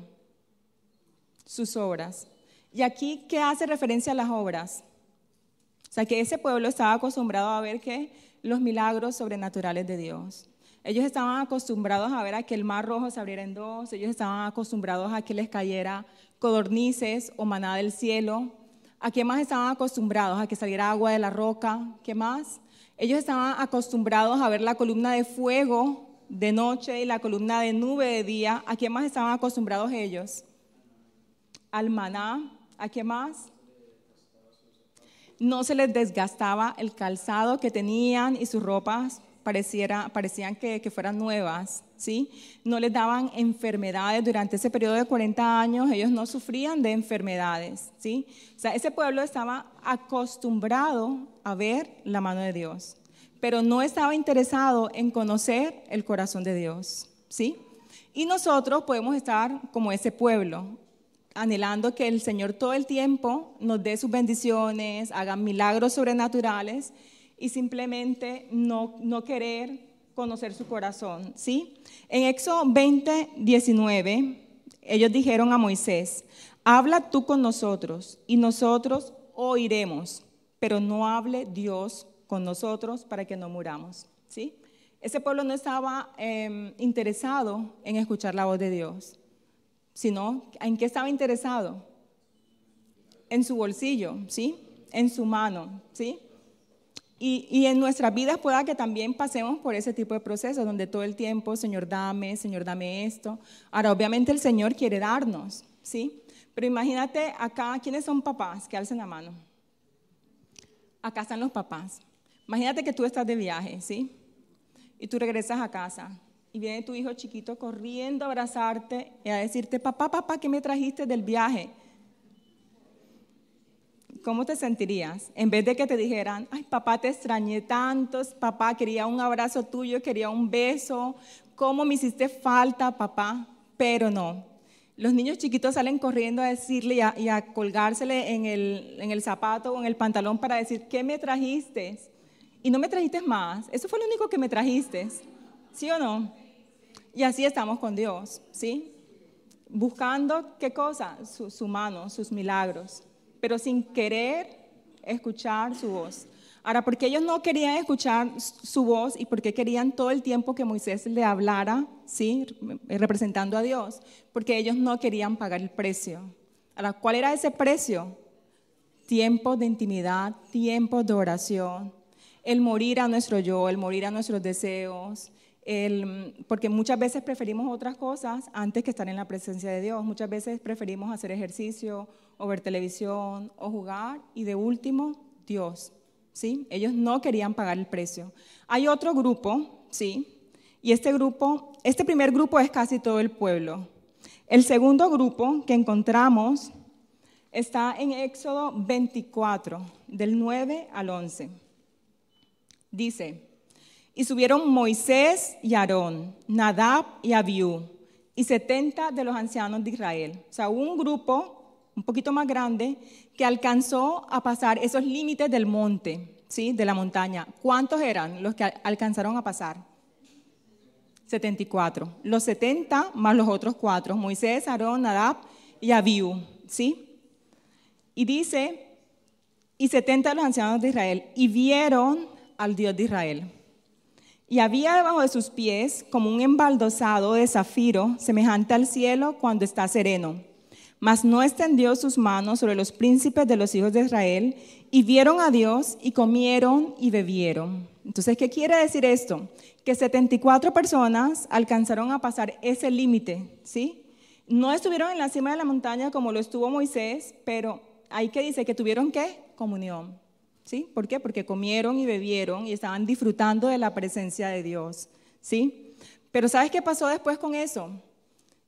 Sus obras. Y aquí, ¿qué hace referencia a las obras? O sea, que ese pueblo estaba acostumbrado a ver que los milagros sobrenaturales de Dios. Ellos estaban acostumbrados a ver a que el mar rojo se abriera en dos, ellos estaban acostumbrados a que les cayera codornices o maná del cielo. ¿A qué más estaban acostumbrados? A que saliera agua de la roca. ¿Qué más? Ellos estaban acostumbrados a ver la columna de fuego de noche y la columna de nube de día. ¿A qué más estaban acostumbrados ellos? Al maná. ¿A qué más? No se les desgastaba el calzado que tenían y sus ropas pareciera, parecían que, que, fueran nuevas, ¿sí? No les daban enfermedades durante ese periodo de 40 años, ellos no sufrían de enfermedades, ¿sí? O sea, ese pueblo estaba acostumbrado a ver la mano de Dios, pero no estaba interesado en conocer el corazón de Dios, ¿sí? Y nosotros podemos estar como ese pueblo, anhelando que el Señor todo el tiempo nos dé sus bendiciones, haga milagros sobrenaturales, y simplemente no, no querer conocer su corazón, ¿sí? En Éxodo 20, 19, ellos dijeron a Moisés, habla tú con nosotros y nosotros oiremos, pero no hable Dios con nosotros para que no muramos, ¿sí? Ese pueblo no estaba em, interesado en escuchar la voz de Dios, sino en qué estaba interesado? En su bolsillo, ¿sí? En su mano, ¿sí? Y, en nuestras vidas pueda que también pasemos por ese tipo de procesos donde todo el tiempo, Señor, dame, Señor, dame esto. Ahora, obviamente el Señor quiere darnos, ¿sí? Pero imagínate acá, ¿quiénes son papás? Que alcen la mano. Acá están los papás. Imagínate que tú estás de viaje, ¿sí? Y tú regresas a casa y viene tu hijo chiquito corriendo a abrazarte y a decirte, papá, papá, ¿qué me trajiste del viaje? ¿Cómo te sentirías? En vez de que te dijeran, ay, papá, te extrañé tanto, papá, quería un abrazo tuyo, quería un beso, ¿cómo me hiciste falta, papá? Pero no. Los niños chiquitos salen corriendo a decirle y a, colgársele en el, en el zapato o en el pantalón para decir, ¿qué me trajiste? Y no me trajiste más. Eso fue lo único que me trajiste. ¿Sí o no? Y así estamos con Dios, ¿sí? Buscando, ¿qué cosa? Su mano, sus milagros pero sin querer escuchar su voz. Ahora, ¿por qué ellos no querían escuchar su voz y por qué querían todo el tiempo que Moisés le hablara, ¿sí? representando a Dios? Porque ellos no querían pagar el precio. Ahora, ¿cuál era ese precio? Tiempo de intimidad, tiempo de oración, el morir a nuestro yo, el morir a nuestros deseos, porque muchas veces preferimos otras cosas antes que estar en la presencia de Dios. Muchas veces preferimos hacer ejercicio o ver televisión o jugar y de último, Dios. ¿sí? Ellos no querían pagar el precio. Hay otro grupo, ¿sí? Y este grupo, este primer grupo es casi todo el pueblo. El segundo grupo que encontramos está en Éxodo 24, del 9 al 11. Dice, y subieron Moisés y Aarón, Nadab y Abiú, y setenta de los ancianos de Israel. O sea, un grupo un poquito más grande que alcanzó a pasar esos límites del monte, ¿sí? de la montaña. ¿Cuántos eran los que alcanzaron a pasar? 74. Los 70 más los otros cuatro, Moisés, Aarón, Nadab y Abiú. ¿sí? Y dice, y 70 de los ancianos de Israel, y vieron al Dios de Israel. Y había debajo de sus pies como un embaldosado de zafiro, semejante al cielo cuando está sereno. Mas no extendió sus manos sobre los príncipes de los hijos de Israel, y vieron a Dios y comieron y bebieron. Entonces, ¿qué quiere decir esto? Que 74 personas alcanzaron a pasar ese límite, ¿sí? No estuvieron en la cima de la montaña como lo estuvo Moisés, pero hay que dice que tuvieron qué? Comunión. ¿Sí? ¿Por qué? Porque comieron y bebieron y estaban disfrutando de la presencia de Dios. ¿Sí? Pero ¿sabes qué pasó después con eso?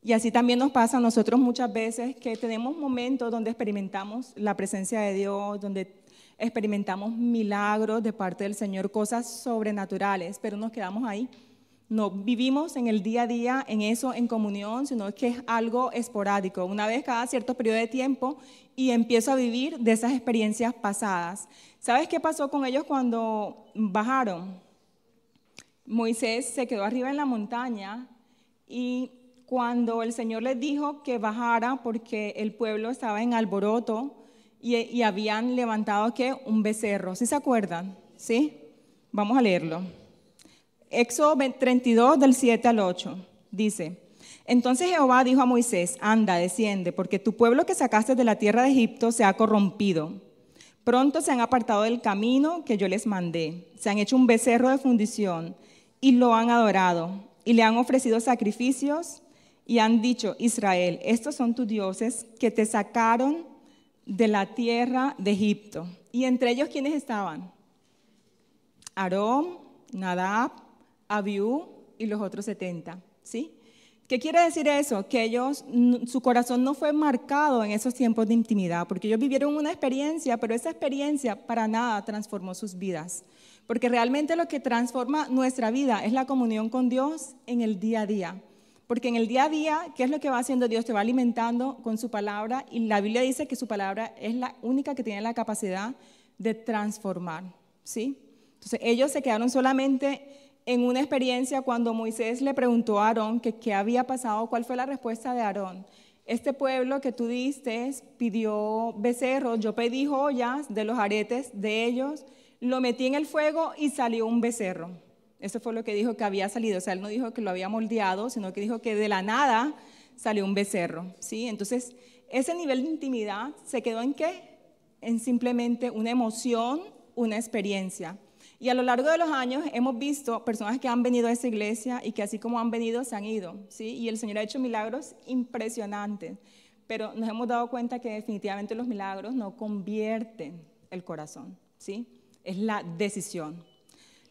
Y así también nos pasa a nosotros muchas veces que tenemos momentos donde experimentamos la presencia de Dios, donde experimentamos milagros de parte del Señor, cosas sobrenaturales, pero nos quedamos ahí. No vivimos en el día a día en eso, en comunión, sino que es algo esporádico, una vez cada cierto periodo de tiempo y empiezo a vivir de esas experiencias pasadas. ¿Sabes qué pasó con ellos cuando bajaron? Moisés se quedó arriba en la montaña y cuando el Señor les dijo que bajara porque el pueblo estaba en alboroto y, habían levantado ¿qué? un becerro. ¿Sí se acuerdan? ¿Sí? Vamos a leerlo. Éxodo 32 del 7 al 8 dice, entonces Jehová dijo a Moisés, anda, desciende, porque tu pueblo que sacaste de la tierra de Egipto se ha corrompido. Pronto se han apartado del camino que yo les mandé, se han hecho un becerro de fundición y lo han adorado y le han ofrecido sacrificios y han dicho, Israel, estos son tus dioses que te sacaron de la tierra de Egipto. Y entre ellos, ¿quiénes estaban? Aarón, Nadab, Abiú y los otros 70. ¿Sí? ¿Qué quiere decir eso? Que ellos, su corazón no fue marcado en esos tiempos de intimidad, porque ellos vivieron una experiencia, pero esa experiencia para nada transformó sus vidas. Porque realmente lo que transforma nuestra vida es la comunión con Dios en el día a día. Porque en el día a día, ¿qué es lo que va haciendo Dios? Te va alimentando con su palabra y la Biblia dice que su palabra es la única que tiene la capacidad de transformar, ¿sí? Entonces ellos se quedaron solamente en una experiencia cuando Moisés le preguntó a Aarón qué había pasado, cuál fue la respuesta de Aarón. Este pueblo que tú diste pidió becerros, yo pedí joyas de los aretes de ellos, lo metí en el fuego y salió un becerro. Eso fue lo que dijo que había salido. O sea, él no dijo que lo había moldeado, sino que dijo que de la nada salió un becerro. ¿sí? Entonces, ese nivel de intimidad se quedó en qué? En simplemente una emoción, una experiencia. Y a lo largo de los años hemos visto personas que han venido a esa iglesia y que así como han venido, se han ido. ¿sí? Y el Señor ha hecho milagros impresionantes. Pero nos hemos dado cuenta que definitivamente los milagros no convierten el corazón. ¿sí? Es la decisión.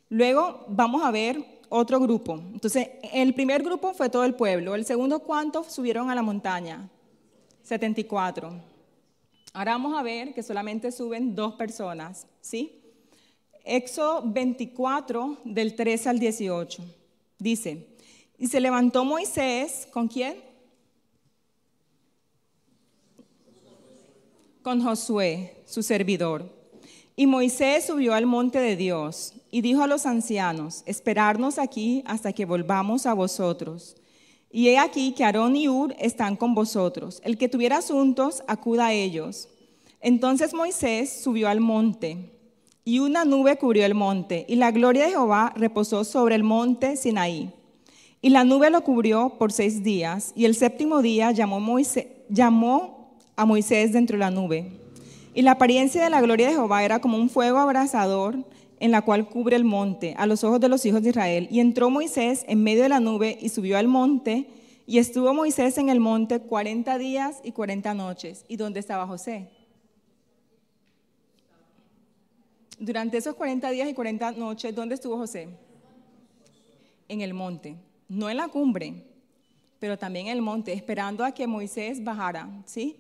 Luego vamos a ver otro grupo. Entonces, el primer grupo fue todo el pueblo. El segundo, ¿cuántos subieron a la montaña? 74. Ahora vamos a ver que solamente suben dos personas, ¿sí? Éxodo 24, del 3 al 18. Dice, y se levantó Moisés, ¿con quién? Con Josué, su servidor. Y Moisés subió al monte de Dios y dijo a los ancianos, esperarnos aquí hasta que volvamos a vosotros. Y he aquí que Aarón y Ur están con vosotros. El que tuviera asuntos, acuda a ellos. Entonces Moisés subió al monte, y una nube cubrió el monte, y la gloria de Jehová reposó sobre el monte Sinaí. Y la nube lo cubrió por seis días, y el séptimo día llamó, llamó a Moisés dentro de la nube. Y la apariencia de la gloria de Jehová era como un fuego abrasador en la cual cubre el monte, a los ojos de los hijos de Israel. Y entró Moisés en medio de la nube y subió al monte, y estuvo Moisés en el monte cuarenta días y cuarenta noches. ¿Y dónde estaba José? Durante esos cuarenta días y cuarenta noches, ¿dónde estuvo José? En el monte, no en la cumbre, pero también en el monte, esperando a que Moisés bajara, ¿sí?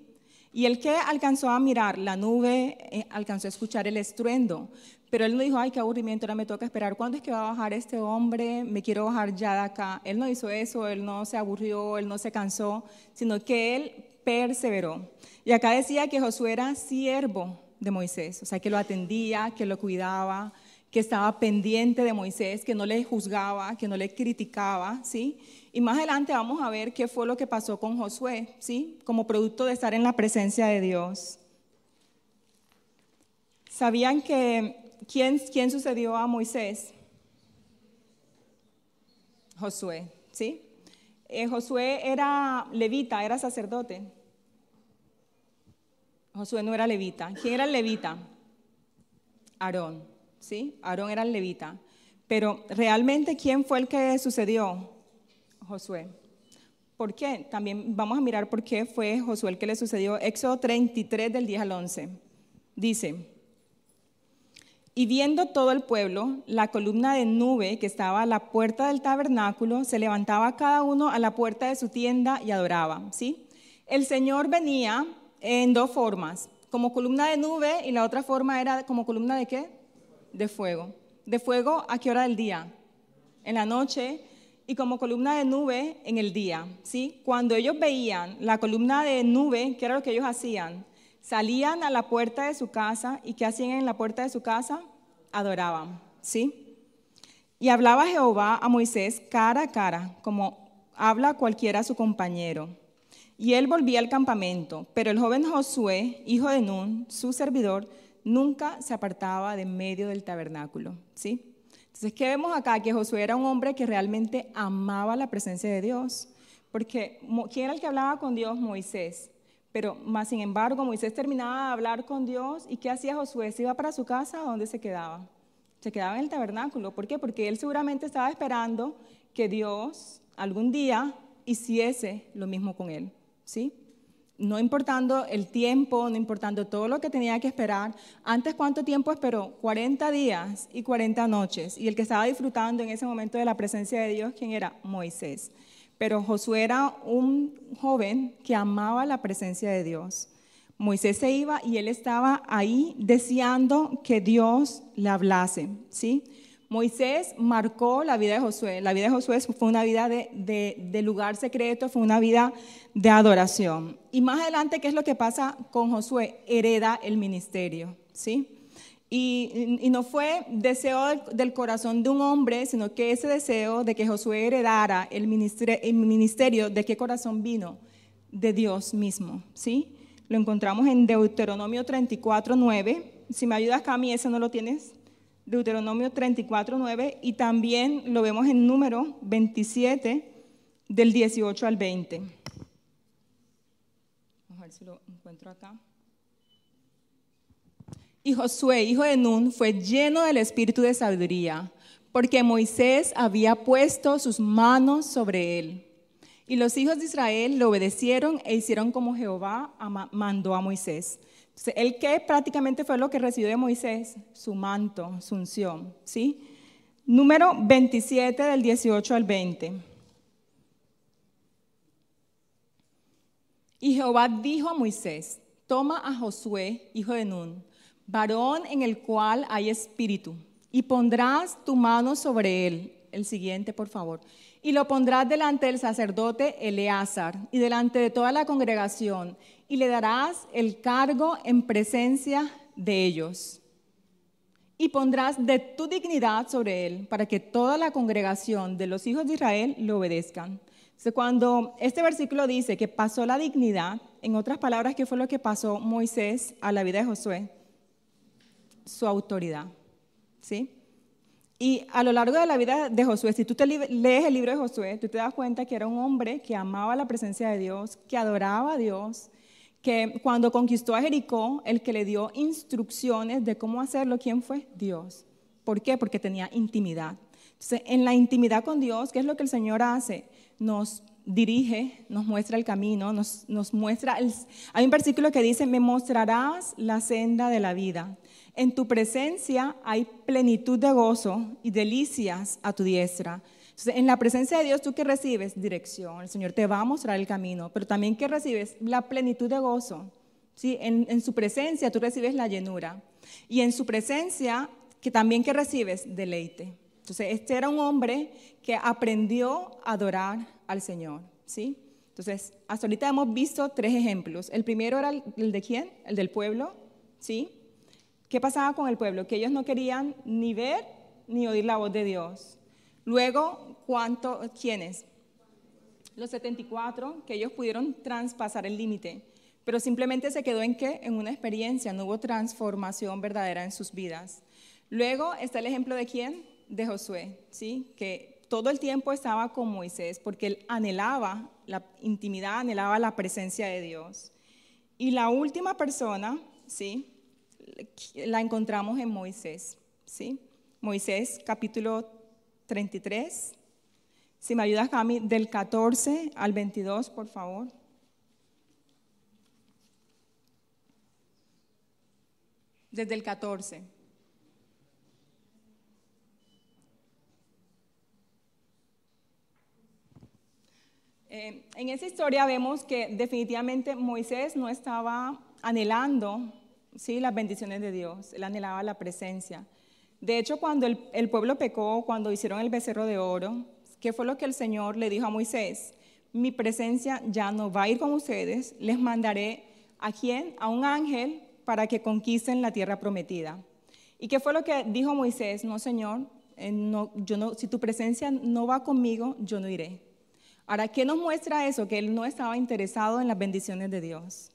Y el que alcanzó a mirar la nube, eh, alcanzó a escuchar el estruendo, pero él no dijo, ay, qué aburrimiento, ahora me toca esperar, ¿cuándo es que va a bajar este hombre? Me quiero bajar ya de acá. Él no hizo eso, él no se aburrió, él no se cansó, sino que él perseveró. Y acá decía que Josué era siervo de Moisés, o sea, que lo atendía, que lo cuidaba, que estaba pendiente de Moisés, que no le juzgaba, que no le criticaba, ¿sí? Y más adelante vamos a ver qué fue lo que pasó con Josué, ¿sí? Como producto de estar en la presencia de Dios. ¿Sabían que ¿quién, quién sucedió a Moisés? Josué, ¿sí? Eh, Josué era levita, era sacerdote. Josué no era levita. ¿Quién era el levita? Aarón, ¿sí? Aarón era el levita. Pero realmente, ¿quién fue el que sucedió? Josué. ¿Por qué? También vamos a mirar por qué fue Josué el que le sucedió. Éxodo 33 del 10 al 11. Dice, Y viendo todo el pueblo, la columna de nube que estaba a la puerta del tabernáculo, se levantaba cada uno a la puerta de su tienda y adoraba. ¿sí? El Señor venía en dos formas, como columna de nube y la otra forma era como columna de qué? De fuego. ¿De fuego a qué hora del día? En la noche y como columna de nube en el día. ¿sí? Cuando ellos veían la columna de nube, ¿qué era lo que ellos hacían? Salían a la puerta de su casa y ¿qué hacían en la puerta de su casa? Adoraban, ¿sí? Y hablaba Jehová a Moisés cara a cara, como habla cualquiera a su compañero. Y él volvía al campamento, pero el joven Josué, hijo de Nun, su servidor, nunca se apartaba de medio del tabernáculo, ¿sí? Entonces, ¿qué vemos acá? Que Josué era un hombre que realmente amaba la presencia de Dios, porque ¿quién era el que hablaba con Dios? Moisés. Pero más sin embargo, Moisés terminaba de hablar con Dios y ¿qué hacía Josué? ¿Se iba para su casa o dónde se quedaba? Se quedaba en el tabernáculo. ¿Por qué? Porque él seguramente estaba esperando que Dios algún día hiciese lo mismo con él. ¿Sí? No importando el tiempo, no importando todo lo que tenía que esperar. Antes, ¿cuánto tiempo esperó? 40 días y 40 noches. Y el que estaba disfrutando en ese momento de la presencia de Dios, ¿quién era? Moisés. Pero Josué era un joven que amaba la presencia de Dios. Moisés se iba y él estaba ahí deseando que Dios le hablase, ¿sí? Moisés marcó la vida de Josué. La vida de Josué fue una vida de, lugar secreto, fue una vida de adoración. Y más adelante, ¿qué es lo que pasa con Josué? Hereda el ministerio, ¿sí? Y, no fue deseo del, corazón de un hombre, sino que ese deseo de que Josué heredara el ministerio, el ministerio, ¿de qué corazón vino? De Dios mismo, ¿sí? Lo encontramos en Deuteronomio 34, 9. Si me ayudas, Cami, ese no lo tienes. Deuteronomio 34, 9. Y también lo vemos en número 27, del 18 al 20. Vamos a ver si lo encuentro acá. Y Josué, hijo de Nun, fue lleno del espíritu de sabiduría, porque Moisés había puesto sus manos sobre él. Y los hijos de Israel le obedecieron e hicieron como Jehová mandó a Moisés. Él que prácticamente fue lo que recibió de Moisés, su manto, su unción, ¿sí? Número 27 del 18 al 20. Y Jehová dijo a Moisés, toma a Josué, hijo de Nun, varón en el cual hay espíritu, y pondrás tu mano sobre él. El siguiente, por favor. Y lo pondrás delante del sacerdote Eleazar y delante de toda la congregación, y le darás el cargo en presencia de ellos. Y pondrás de tu dignidad sobre él, para que toda la congregación de los hijos de Israel lo obedezcan. cuando este versículo dice que pasó la dignidad, en otras palabras, ¿qué fue lo que pasó Moisés a la vida de Josué? su autoridad. ¿Sí? Y a lo largo de la vida de Josué, si tú te lees el libro de Josué, tú te das cuenta que era un hombre que amaba la presencia de Dios, que adoraba a Dios, que cuando conquistó a Jericó, el que le dio instrucciones de cómo hacerlo, ¿quién fue? Dios. ¿Por qué? Porque tenía intimidad. Entonces, en la intimidad con Dios, ¿qué es lo que el Señor hace? Nos dirige, nos muestra el camino, nos, muestra... El, hay un versículo que dice, me mostrarás la senda de la vida. En tu presencia hay plenitud de gozo y delicias a tu diestra. En la presencia de Dios, ¿tú qué recibes? Dirección. El Señor te va a mostrar el camino, pero también ¿qué recibes? La plenitud de gozo. ¿Sí? En, su presencia tú recibes la llenura. Y en su presencia, que también ¿qué recibes? Deleite. Entonces, este era un hombre que aprendió a adorar al Señor. ¿sí? Entonces, hasta ahorita hemos visto tres ejemplos. El primero era el de quién? El del pueblo. ¿sí? ¿Qué pasaba con el pueblo? Que ellos no querían ni ver ni oír la voz de Dios. Luego, ¿cuánto, ¿quiénes? Los 74, que ellos pudieron traspasar el límite, pero simplemente se quedó en qué? En una experiencia, no hubo transformación verdadera en sus vidas. Luego está el ejemplo de quién? De Josué, ¿sí? Que todo el tiempo estaba con Moisés porque él anhelaba la intimidad, anhelaba la presencia de Dios. Y la última persona, ¿sí? la encontramos en Moisés, ¿sí? Moisés capítulo 33. Si me ayudas, Cami, del 14 al 22, por favor. Desde el 14. Eh, en esa historia vemos que definitivamente Moisés no estaba anhelando ¿sí? las bendiciones de Dios, él anhelaba la presencia. De hecho, cuando el, pueblo pecó, cuando hicieron el becerro de oro, ¿qué fue lo que el Señor le dijo a Moisés? Mi presencia ya no va a ir con ustedes, les mandaré a quién? A un ángel para que conquisten la tierra prometida. ¿Y qué fue lo que dijo Moisés? No, Señor, eh, si tu presencia no va conmigo, yo no iré. Ahora, ¿qué nos muestra eso? Que él no estaba interesado en las bendiciones de Dios.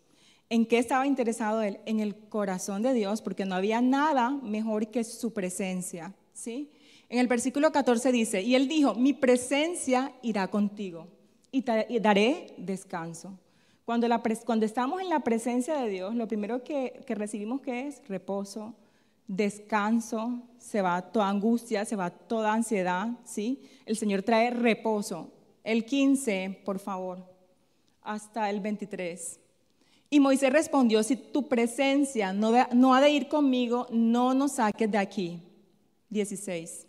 ¿En qué estaba interesado él? En el corazón de Dios, porque no había nada mejor que su presencia. ¿sí? En el versículo 14 dice, y él dijo, mi presencia irá contigo y te daré descanso. Cuando, estamos en la presencia de Dios, lo primero que, que recibimos que es reposo, descanso, se va toda angustia, se va toda ansiedad, ¿sí? El Señor trae reposo. El 15, por favor, hasta el 23. Y Moisés respondió, si tu presencia no, ha de ir conmigo, no nos saques de aquí. 16.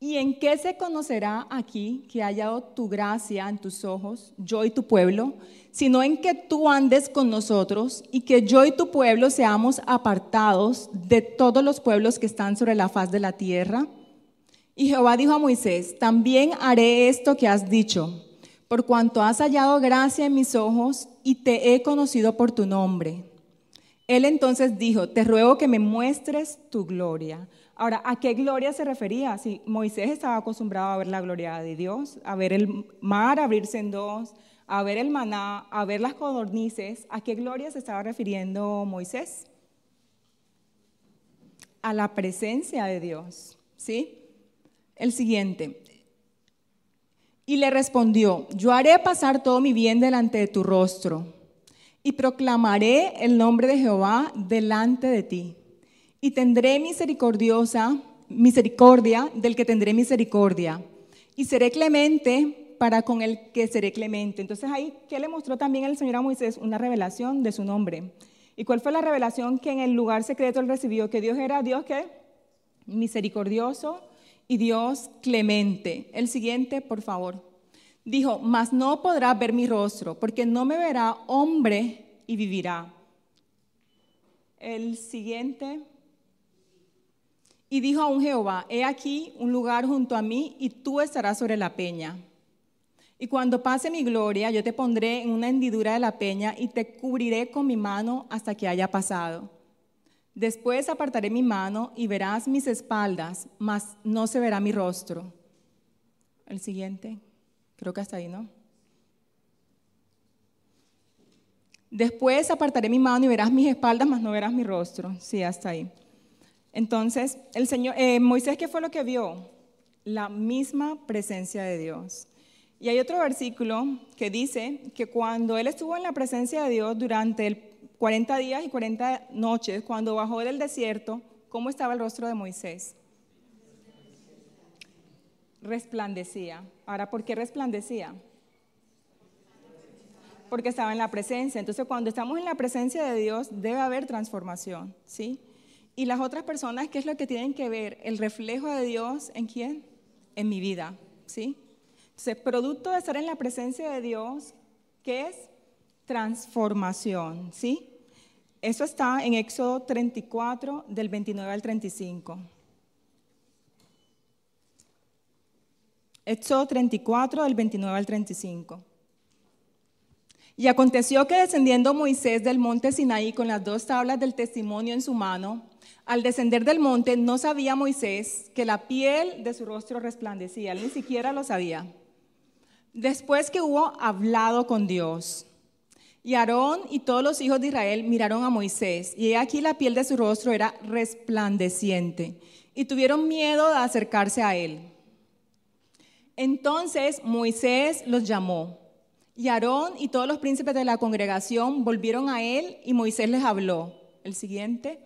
¿Y en qué se conocerá aquí que haya dado tu gracia en tus ojos, yo y tu pueblo, sino en que tú andes con nosotros y que yo y tu pueblo seamos apartados de todos los pueblos que están sobre la faz de la tierra? Y Jehová dijo a Moisés, también haré esto que has dicho, por cuanto has hallado gracia en mis ojos y te he conocido por tu nombre. Él entonces dijo, te ruego que me muestres tu gloria. Ahora, ¿a qué gloria se refería? Si Moisés estaba acostumbrado a ver la gloria de Dios, a ver el mar abrirse en dos, a ver el maná, a ver las codornices, ¿a qué gloria se estaba refiriendo Moisés? A la presencia de Dios, ¿sí? El siguiente. Y le respondió, yo haré pasar todo mi bien delante de tu rostro y proclamaré el nombre de Jehová delante de ti y tendré misericordiosa, misericordia del que tendré misericordia, y seré clemente para con el que seré clemente. Entonces ahí, ¿qué le mostró también el Señor a Moisés? Una revelación de su nombre. ¿Y cuál fue la revelación que en el lugar secreto él recibió? Que Dios era Dios que misericordioso y Dios clemente. El siguiente, por favor. Dijo, mas no podrá ver mi rostro, porque no me verá hombre y vivirá. El siguiente. Y dijo a un Jehová, he aquí un lugar junto a mí y tú estarás sobre la peña. Y cuando pase mi gloria, yo te pondré en una hendidura de la peña y te cubriré con mi mano hasta que haya pasado. Después apartaré mi mano y verás mis espaldas, mas no se verá mi rostro. El siguiente, creo que hasta ahí, ¿no? Después apartaré mi mano y verás mis espaldas, mas no verás mi rostro. Sí, hasta ahí. Entonces, el Señor, eh, Moisés, ¿qué fue lo que vio? La misma presencia de Dios. Y hay otro versículo que dice que cuando él estuvo en la presencia de Dios durante el 40 días y 40 noches, cuando bajó del desierto, ¿cómo estaba el rostro de Moisés? Resplandecía. Ahora, ¿por qué resplandecía? Porque estaba en la presencia. Entonces, cuando estamos en la presencia de Dios, debe haber transformación, ¿sí? Y las otras personas, ¿qué es lo que tienen que ver? El reflejo de Dios en quién? En mi vida, ¿sí? Entonces, producto de estar en la presencia de Dios, ¿qué es? Transformación, ¿sí? Eso está en Éxodo 34, del 29 al 35. Éxodo 34, del 29 al 35. Y aconteció que descendiendo Moisés del monte Sinaí con las dos tablas del testimonio en su mano, al descender del monte no sabía Moisés que la piel de su rostro resplandecía, ni siquiera lo sabía. Después que hubo hablado con Dios, y Aarón y todos los hijos de Israel miraron a Moisés, y aquí la piel de su rostro era resplandeciente, y tuvieron miedo de acercarse a él. Entonces Moisés los llamó y Aarón y todos los príncipes de la congregación volvieron a él y Moisés les habló. El siguiente.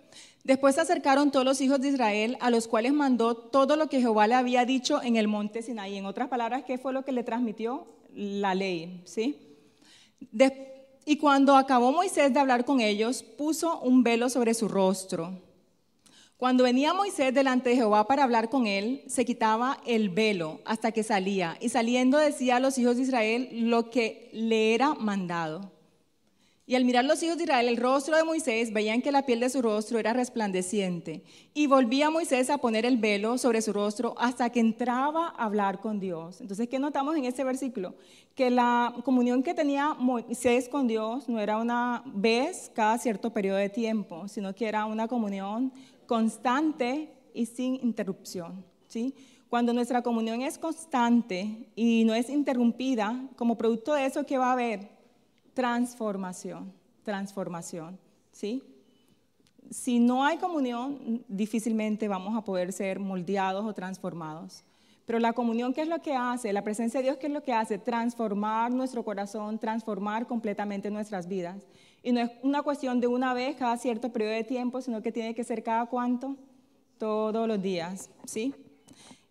Después se acercaron todos los hijos de Israel, a los cuales mandó todo lo que Jehová le había dicho en el monte Sinaí. En otras palabras, ¿qué fue lo que le transmitió? La ley, ¿sí? Y cuando acabó Moisés de hablar con ellos, puso un velo sobre su rostro. Cuando venía Moisés delante de Jehová para hablar con él, se quitaba el velo hasta que salía, y saliendo decía a los hijos de Israel lo que le era mandado. Y al mirar los hijos de Israel el rostro de Moisés, veían que la piel de su rostro era resplandeciente. Y volvía Moisés a poner el velo sobre su rostro hasta que entraba a hablar con Dios. Entonces, ¿qué notamos en este versículo? Que la comunión que tenía Moisés con Dios no era una vez cada cierto periodo de tiempo, sino que era una comunión constante y sin interrupción. ¿sí? Cuando nuestra comunión es constante y no es interrumpida, como producto de eso, ¿qué va a haber? Transformación, transformación, ¿sí? Si no hay comunión, difícilmente vamos a poder ser moldeados o transformados. Pero la comunión, ¿qué es lo que hace? La presencia de Dios, ¿qué es lo que hace? Transformar nuestro corazón, transformar completamente nuestras vidas. Y no es una cuestión de una vez cada cierto periodo de tiempo, sino que tiene que ser cada cuánto, todos los días, ¿sí?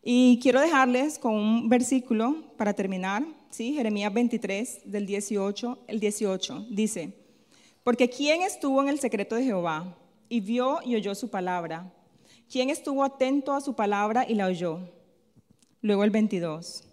Y quiero dejarles con un versículo para terminar, ¿sí? Jeremías 23, del 18, el 18, dice, porque ¿quién estuvo en el secreto de Jehová y vio y oyó su palabra? ¿Quién estuvo atento a su palabra y la oyó? Luego el 22.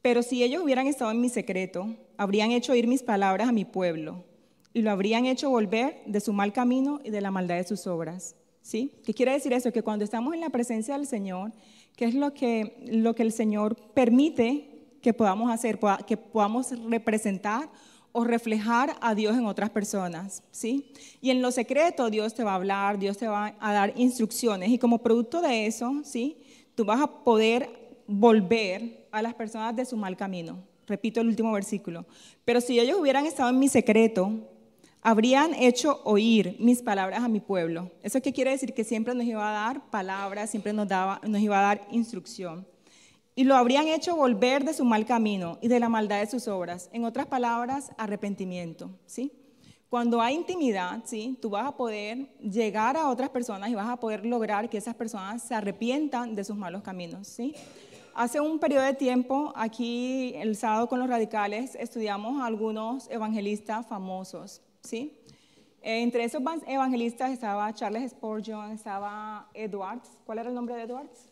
Pero si ellos hubieran estado en mi secreto, habrían hecho oír mis palabras a mi pueblo y lo habrían hecho volver de su mal camino y de la maldad de sus obras. ¿Sí? ¿Qué quiere decir eso? Que cuando estamos en la presencia del Señor, ¿qué es lo que, lo que el Señor permite que podamos hacer? Que podamos representar o reflejar a Dios en otras personas, ¿sí? Y en lo secreto Dios te va a hablar, Dios te va a dar instrucciones y como producto de eso, ¿sí? Tú vas a poder volver a las personas de su mal camino. Repito el último versículo. Pero si ellos hubieran estado en mi secreto, habrían hecho oír mis palabras a mi pueblo. ¿Eso qué quiere decir? Que siempre nos iba a dar palabras, siempre nos, daba, nos iba a dar instrucción. Y lo habrían hecho volver de su mal camino y de la maldad de sus obras. En otras palabras, arrepentimiento. ¿sí? Cuando hay intimidad, ¿sí? tú vas a poder llegar a otras personas y vas a poder lograr que esas personas se arrepientan de sus malos caminos. ¿sí? Hace un periodo de tiempo, aquí el sábado con los radicales, estudiamos a algunos evangelistas famosos. ¿Sí? Eh, entre esos evangelistas estaba Charles Spurgeon, estaba Edwards. ¿Cuál era el nombre de Edwards?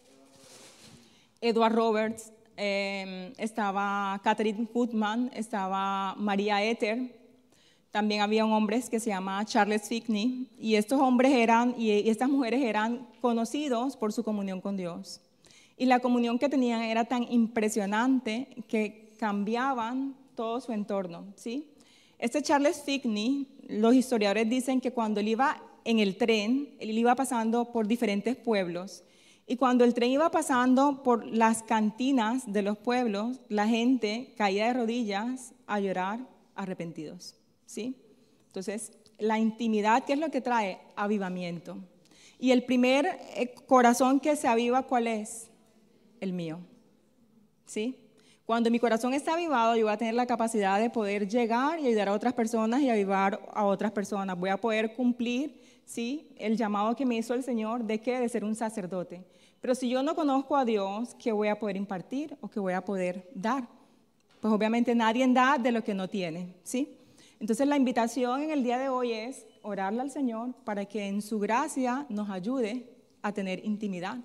Edward Roberts, em, estaba Catherine Goodman, estaba María Ether. También había un hombre que se llama Charles Fickney. Y estos hombres eran, y estas mujeres eran conocidos por su comunión con Dios. Y la comunión que tenían era tan impresionante que cambiaban todo su entorno, ¿sí? Este Charles Fickney, los historiadores dicen que cuando él iba en el tren, él iba pasando por diferentes pueblos. Y cuando el tren iba pasando por las cantinas de los pueblos, la gente caía de rodillas a llorar arrepentidos. ¿sí? Entonces, la intimidad, ¿qué es lo que trae? Avivamiento. Y el primer eh, corazón que se aviva, ¿cuál es? El mío. ¿Sí? Cuando mi corazón está avivado, yo voy a tener la capacidad de poder llegar y ayudar a otras personas y avivar a otras personas. Voy a poder cumplir, ¿sí? El llamado que me hizo el Señor de qué? De ser un sacerdote. Pero si yo no conozco a Dios, ¿qué voy a poder impartir o qué voy a poder dar? Pues obviamente nadie da de lo que no tiene, ¿sí? Entonces la invitación en el día de hoy es orarle al Señor para que en su gracia nos ayude a tener intimidad.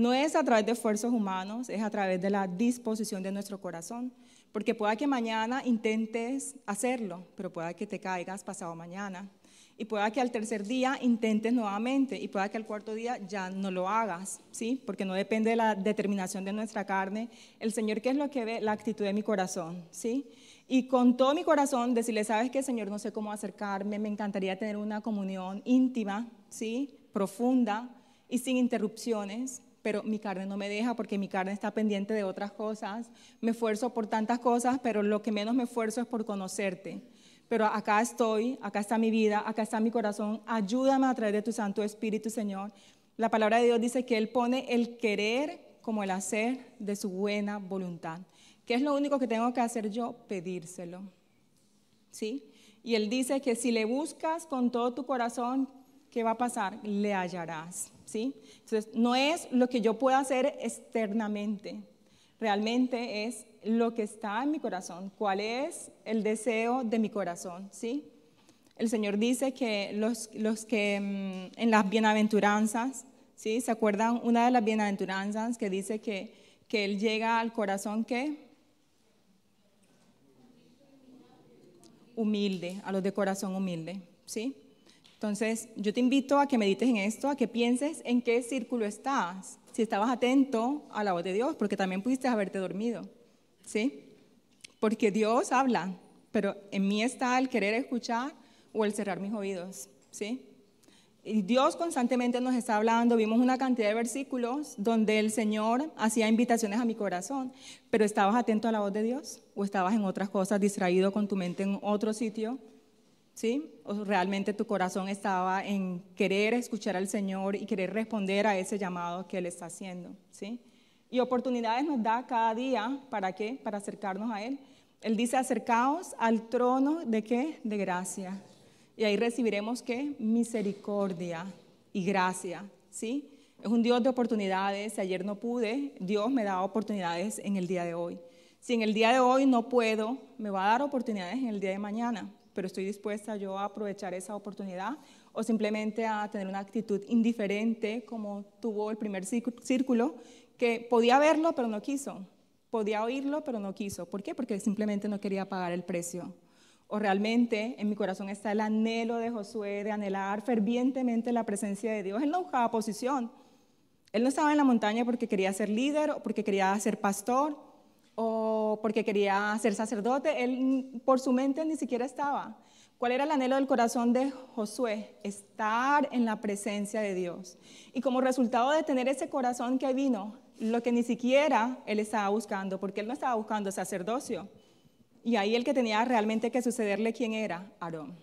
No es a través de esfuerzos humanos, es a través de la disposición de nuestro corazón. Porque pueda que mañana intentes hacerlo, pero pueda que te caigas pasado mañana. Y pueda que al tercer día intentes nuevamente y pueda que al cuarto día ya no lo hagas, ¿sí? Porque no depende de la determinación de nuestra carne. El Señor, ¿qué es lo que ve? La actitud de mi corazón, ¿sí? Y con todo mi corazón decirle, ¿sabes qué, Señor? No sé cómo acercarme, me encantaría tener una comunión íntima, ¿sí? Profunda y sin interrupciones, pero mi carne no me deja porque mi carne está pendiente de otras cosas. Me esfuerzo por tantas cosas, pero lo que menos me esfuerzo es por conocerte. Pero acá estoy, acá está mi vida, acá está mi corazón. Ayúdame a través de tu Santo Espíritu, Señor. La palabra de Dios dice que Él pone el querer como el hacer de su buena voluntad. ¿Qué es lo único que tengo que hacer yo? Pedírselo. ¿Sí? Y Él dice que si le buscas con todo tu corazón, ¿qué va a pasar? Le hallarás. ¿Sí? Entonces, no es lo que yo pueda hacer externamente, realmente es lo que está en mi corazón, cuál es el deseo de mi corazón, ¿sí? el Señor dice que los, los que mm, en las bienaventuranzas, ¿sí? ¿Se acuerdan? Una de las bienaventuranzas que dice que, que Él llega al corazón que humilde, a los de corazón humilde, ¿sí? Entonces, yo te invito a que medites en esto, a que pienses en qué círculo estás, si estabas atento a la voz de Dios, porque también pudiste haberte dormido, ¿sí? Porque Dios habla, pero en mí está el querer escuchar o el cerrar mis oídos, ¿sí? Y Dios constantemente nos está hablando, vimos una cantidad de versículos donde el Señor hacía invitaciones a mi corazón, pero ¿estabas atento a la voz de Dios? ¿O estabas en otras cosas, distraído con tu mente en otro sitio? ¿Sí? ¿O realmente tu corazón estaba en querer escuchar al Señor y querer responder a ese llamado que Él está haciendo? ¿Sí? Y oportunidades nos da cada día, ¿para qué? Para acercarnos a Él. Él dice, acercaos al trono de qué? De gracia y ahí recibiremos qué? Misericordia y gracia, ¿sí? Es un Dios de oportunidades. Si ayer no pude, Dios me da oportunidades en el día de hoy. Si en el día de hoy no puedo, me va a dar oportunidades en el día de mañana, pero estoy dispuesta yo a aprovechar esa oportunidad o simplemente a tener una actitud indiferente como tuvo el primer círculo, que podía verlo pero no quiso, podía oírlo pero no quiso. ¿Por qué? Porque simplemente no quería pagar el precio o realmente en mi corazón está el anhelo de Josué de anhelar fervientemente la presencia de Dios. Él no buscaba posición. Él no estaba en la montaña porque quería ser líder o porque quería ser pastor o porque quería ser sacerdote. Él por su mente ni siquiera estaba. ¿Cuál era el anhelo del corazón de Josué? Estar en la presencia de Dios. Y como resultado de tener ese corazón que vino, lo que ni siquiera él estaba buscando, porque él no estaba buscando sacerdocio, y ahí el que tenía realmente que sucederle, ¿quién era? Aarón.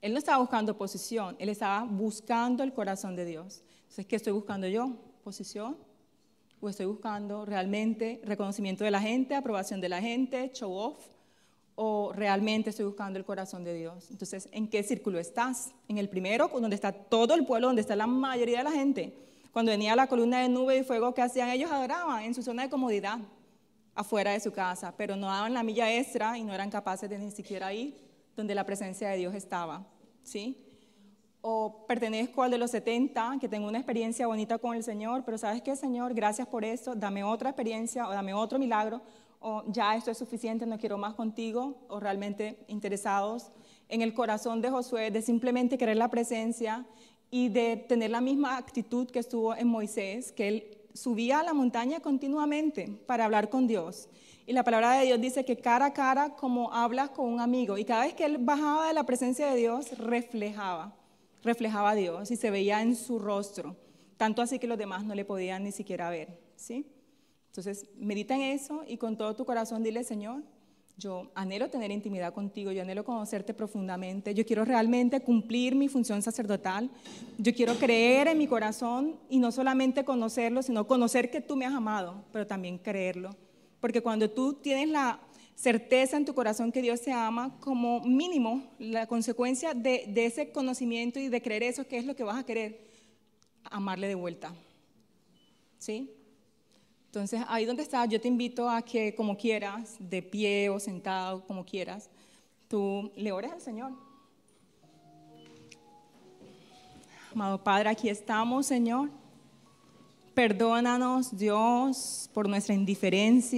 Él no estaba buscando posición, él estaba buscando el corazón de Dios. Entonces, ¿qué estoy buscando yo? ¿Posición? ¿O estoy buscando realmente reconocimiento de la gente, aprobación de la gente, show off? ¿O realmente estoy buscando el corazón de Dios? Entonces, ¿en qué círculo estás? ¿En el primero, donde está todo el pueblo, donde está la mayoría de la gente? Cuando venía la columna de nube y fuego, ¿qué hacían? Ellos adoraban en su zona de comodidad afuera de su casa, pero no daban la milla extra y no eran capaces de ni siquiera ir donde la presencia de Dios estaba, ¿sí? O pertenezco al de los 70, que tengo una experiencia bonita con el Señor, pero ¿sabes qué, Señor? Gracias por esto, dame otra experiencia o dame otro milagro, o ya esto es suficiente, no quiero más contigo, o realmente interesados en el corazón de Josué, de simplemente querer la presencia y de tener la misma actitud que estuvo en Moisés, que él subía a la montaña continuamente para hablar con Dios. Y la palabra de Dios dice que cara a cara como hablas con un amigo. Y cada vez que él bajaba de la presencia de Dios, reflejaba, reflejaba a Dios y se veía en su rostro. Tanto así que los demás no le podían ni siquiera ver. ¿sí? Entonces, medita en eso y con todo tu corazón dile, Señor, yo anhelo tener intimidad contigo, yo anhelo conocerte profundamente, yo quiero realmente cumplir mi función sacerdotal, yo quiero creer en mi corazón y no solamente conocerlo, sino conocer que tú me has amado, pero también creerlo. Porque cuando tú tienes la certeza en tu corazón que Dios te ama, como mínimo, la consecuencia de, ese conocimiento y de creer eso, ¿qué es lo que vas a querer? Amarle de vuelta. ¿Sí? Entonces, ahí donde estás, yo te invito a que como quieras, de pie o sentado, como quieras, tú le ores al Señor. Amado Padre, aquí estamos, Señor. Perdónanos, Dios, por nuestra indiferencia.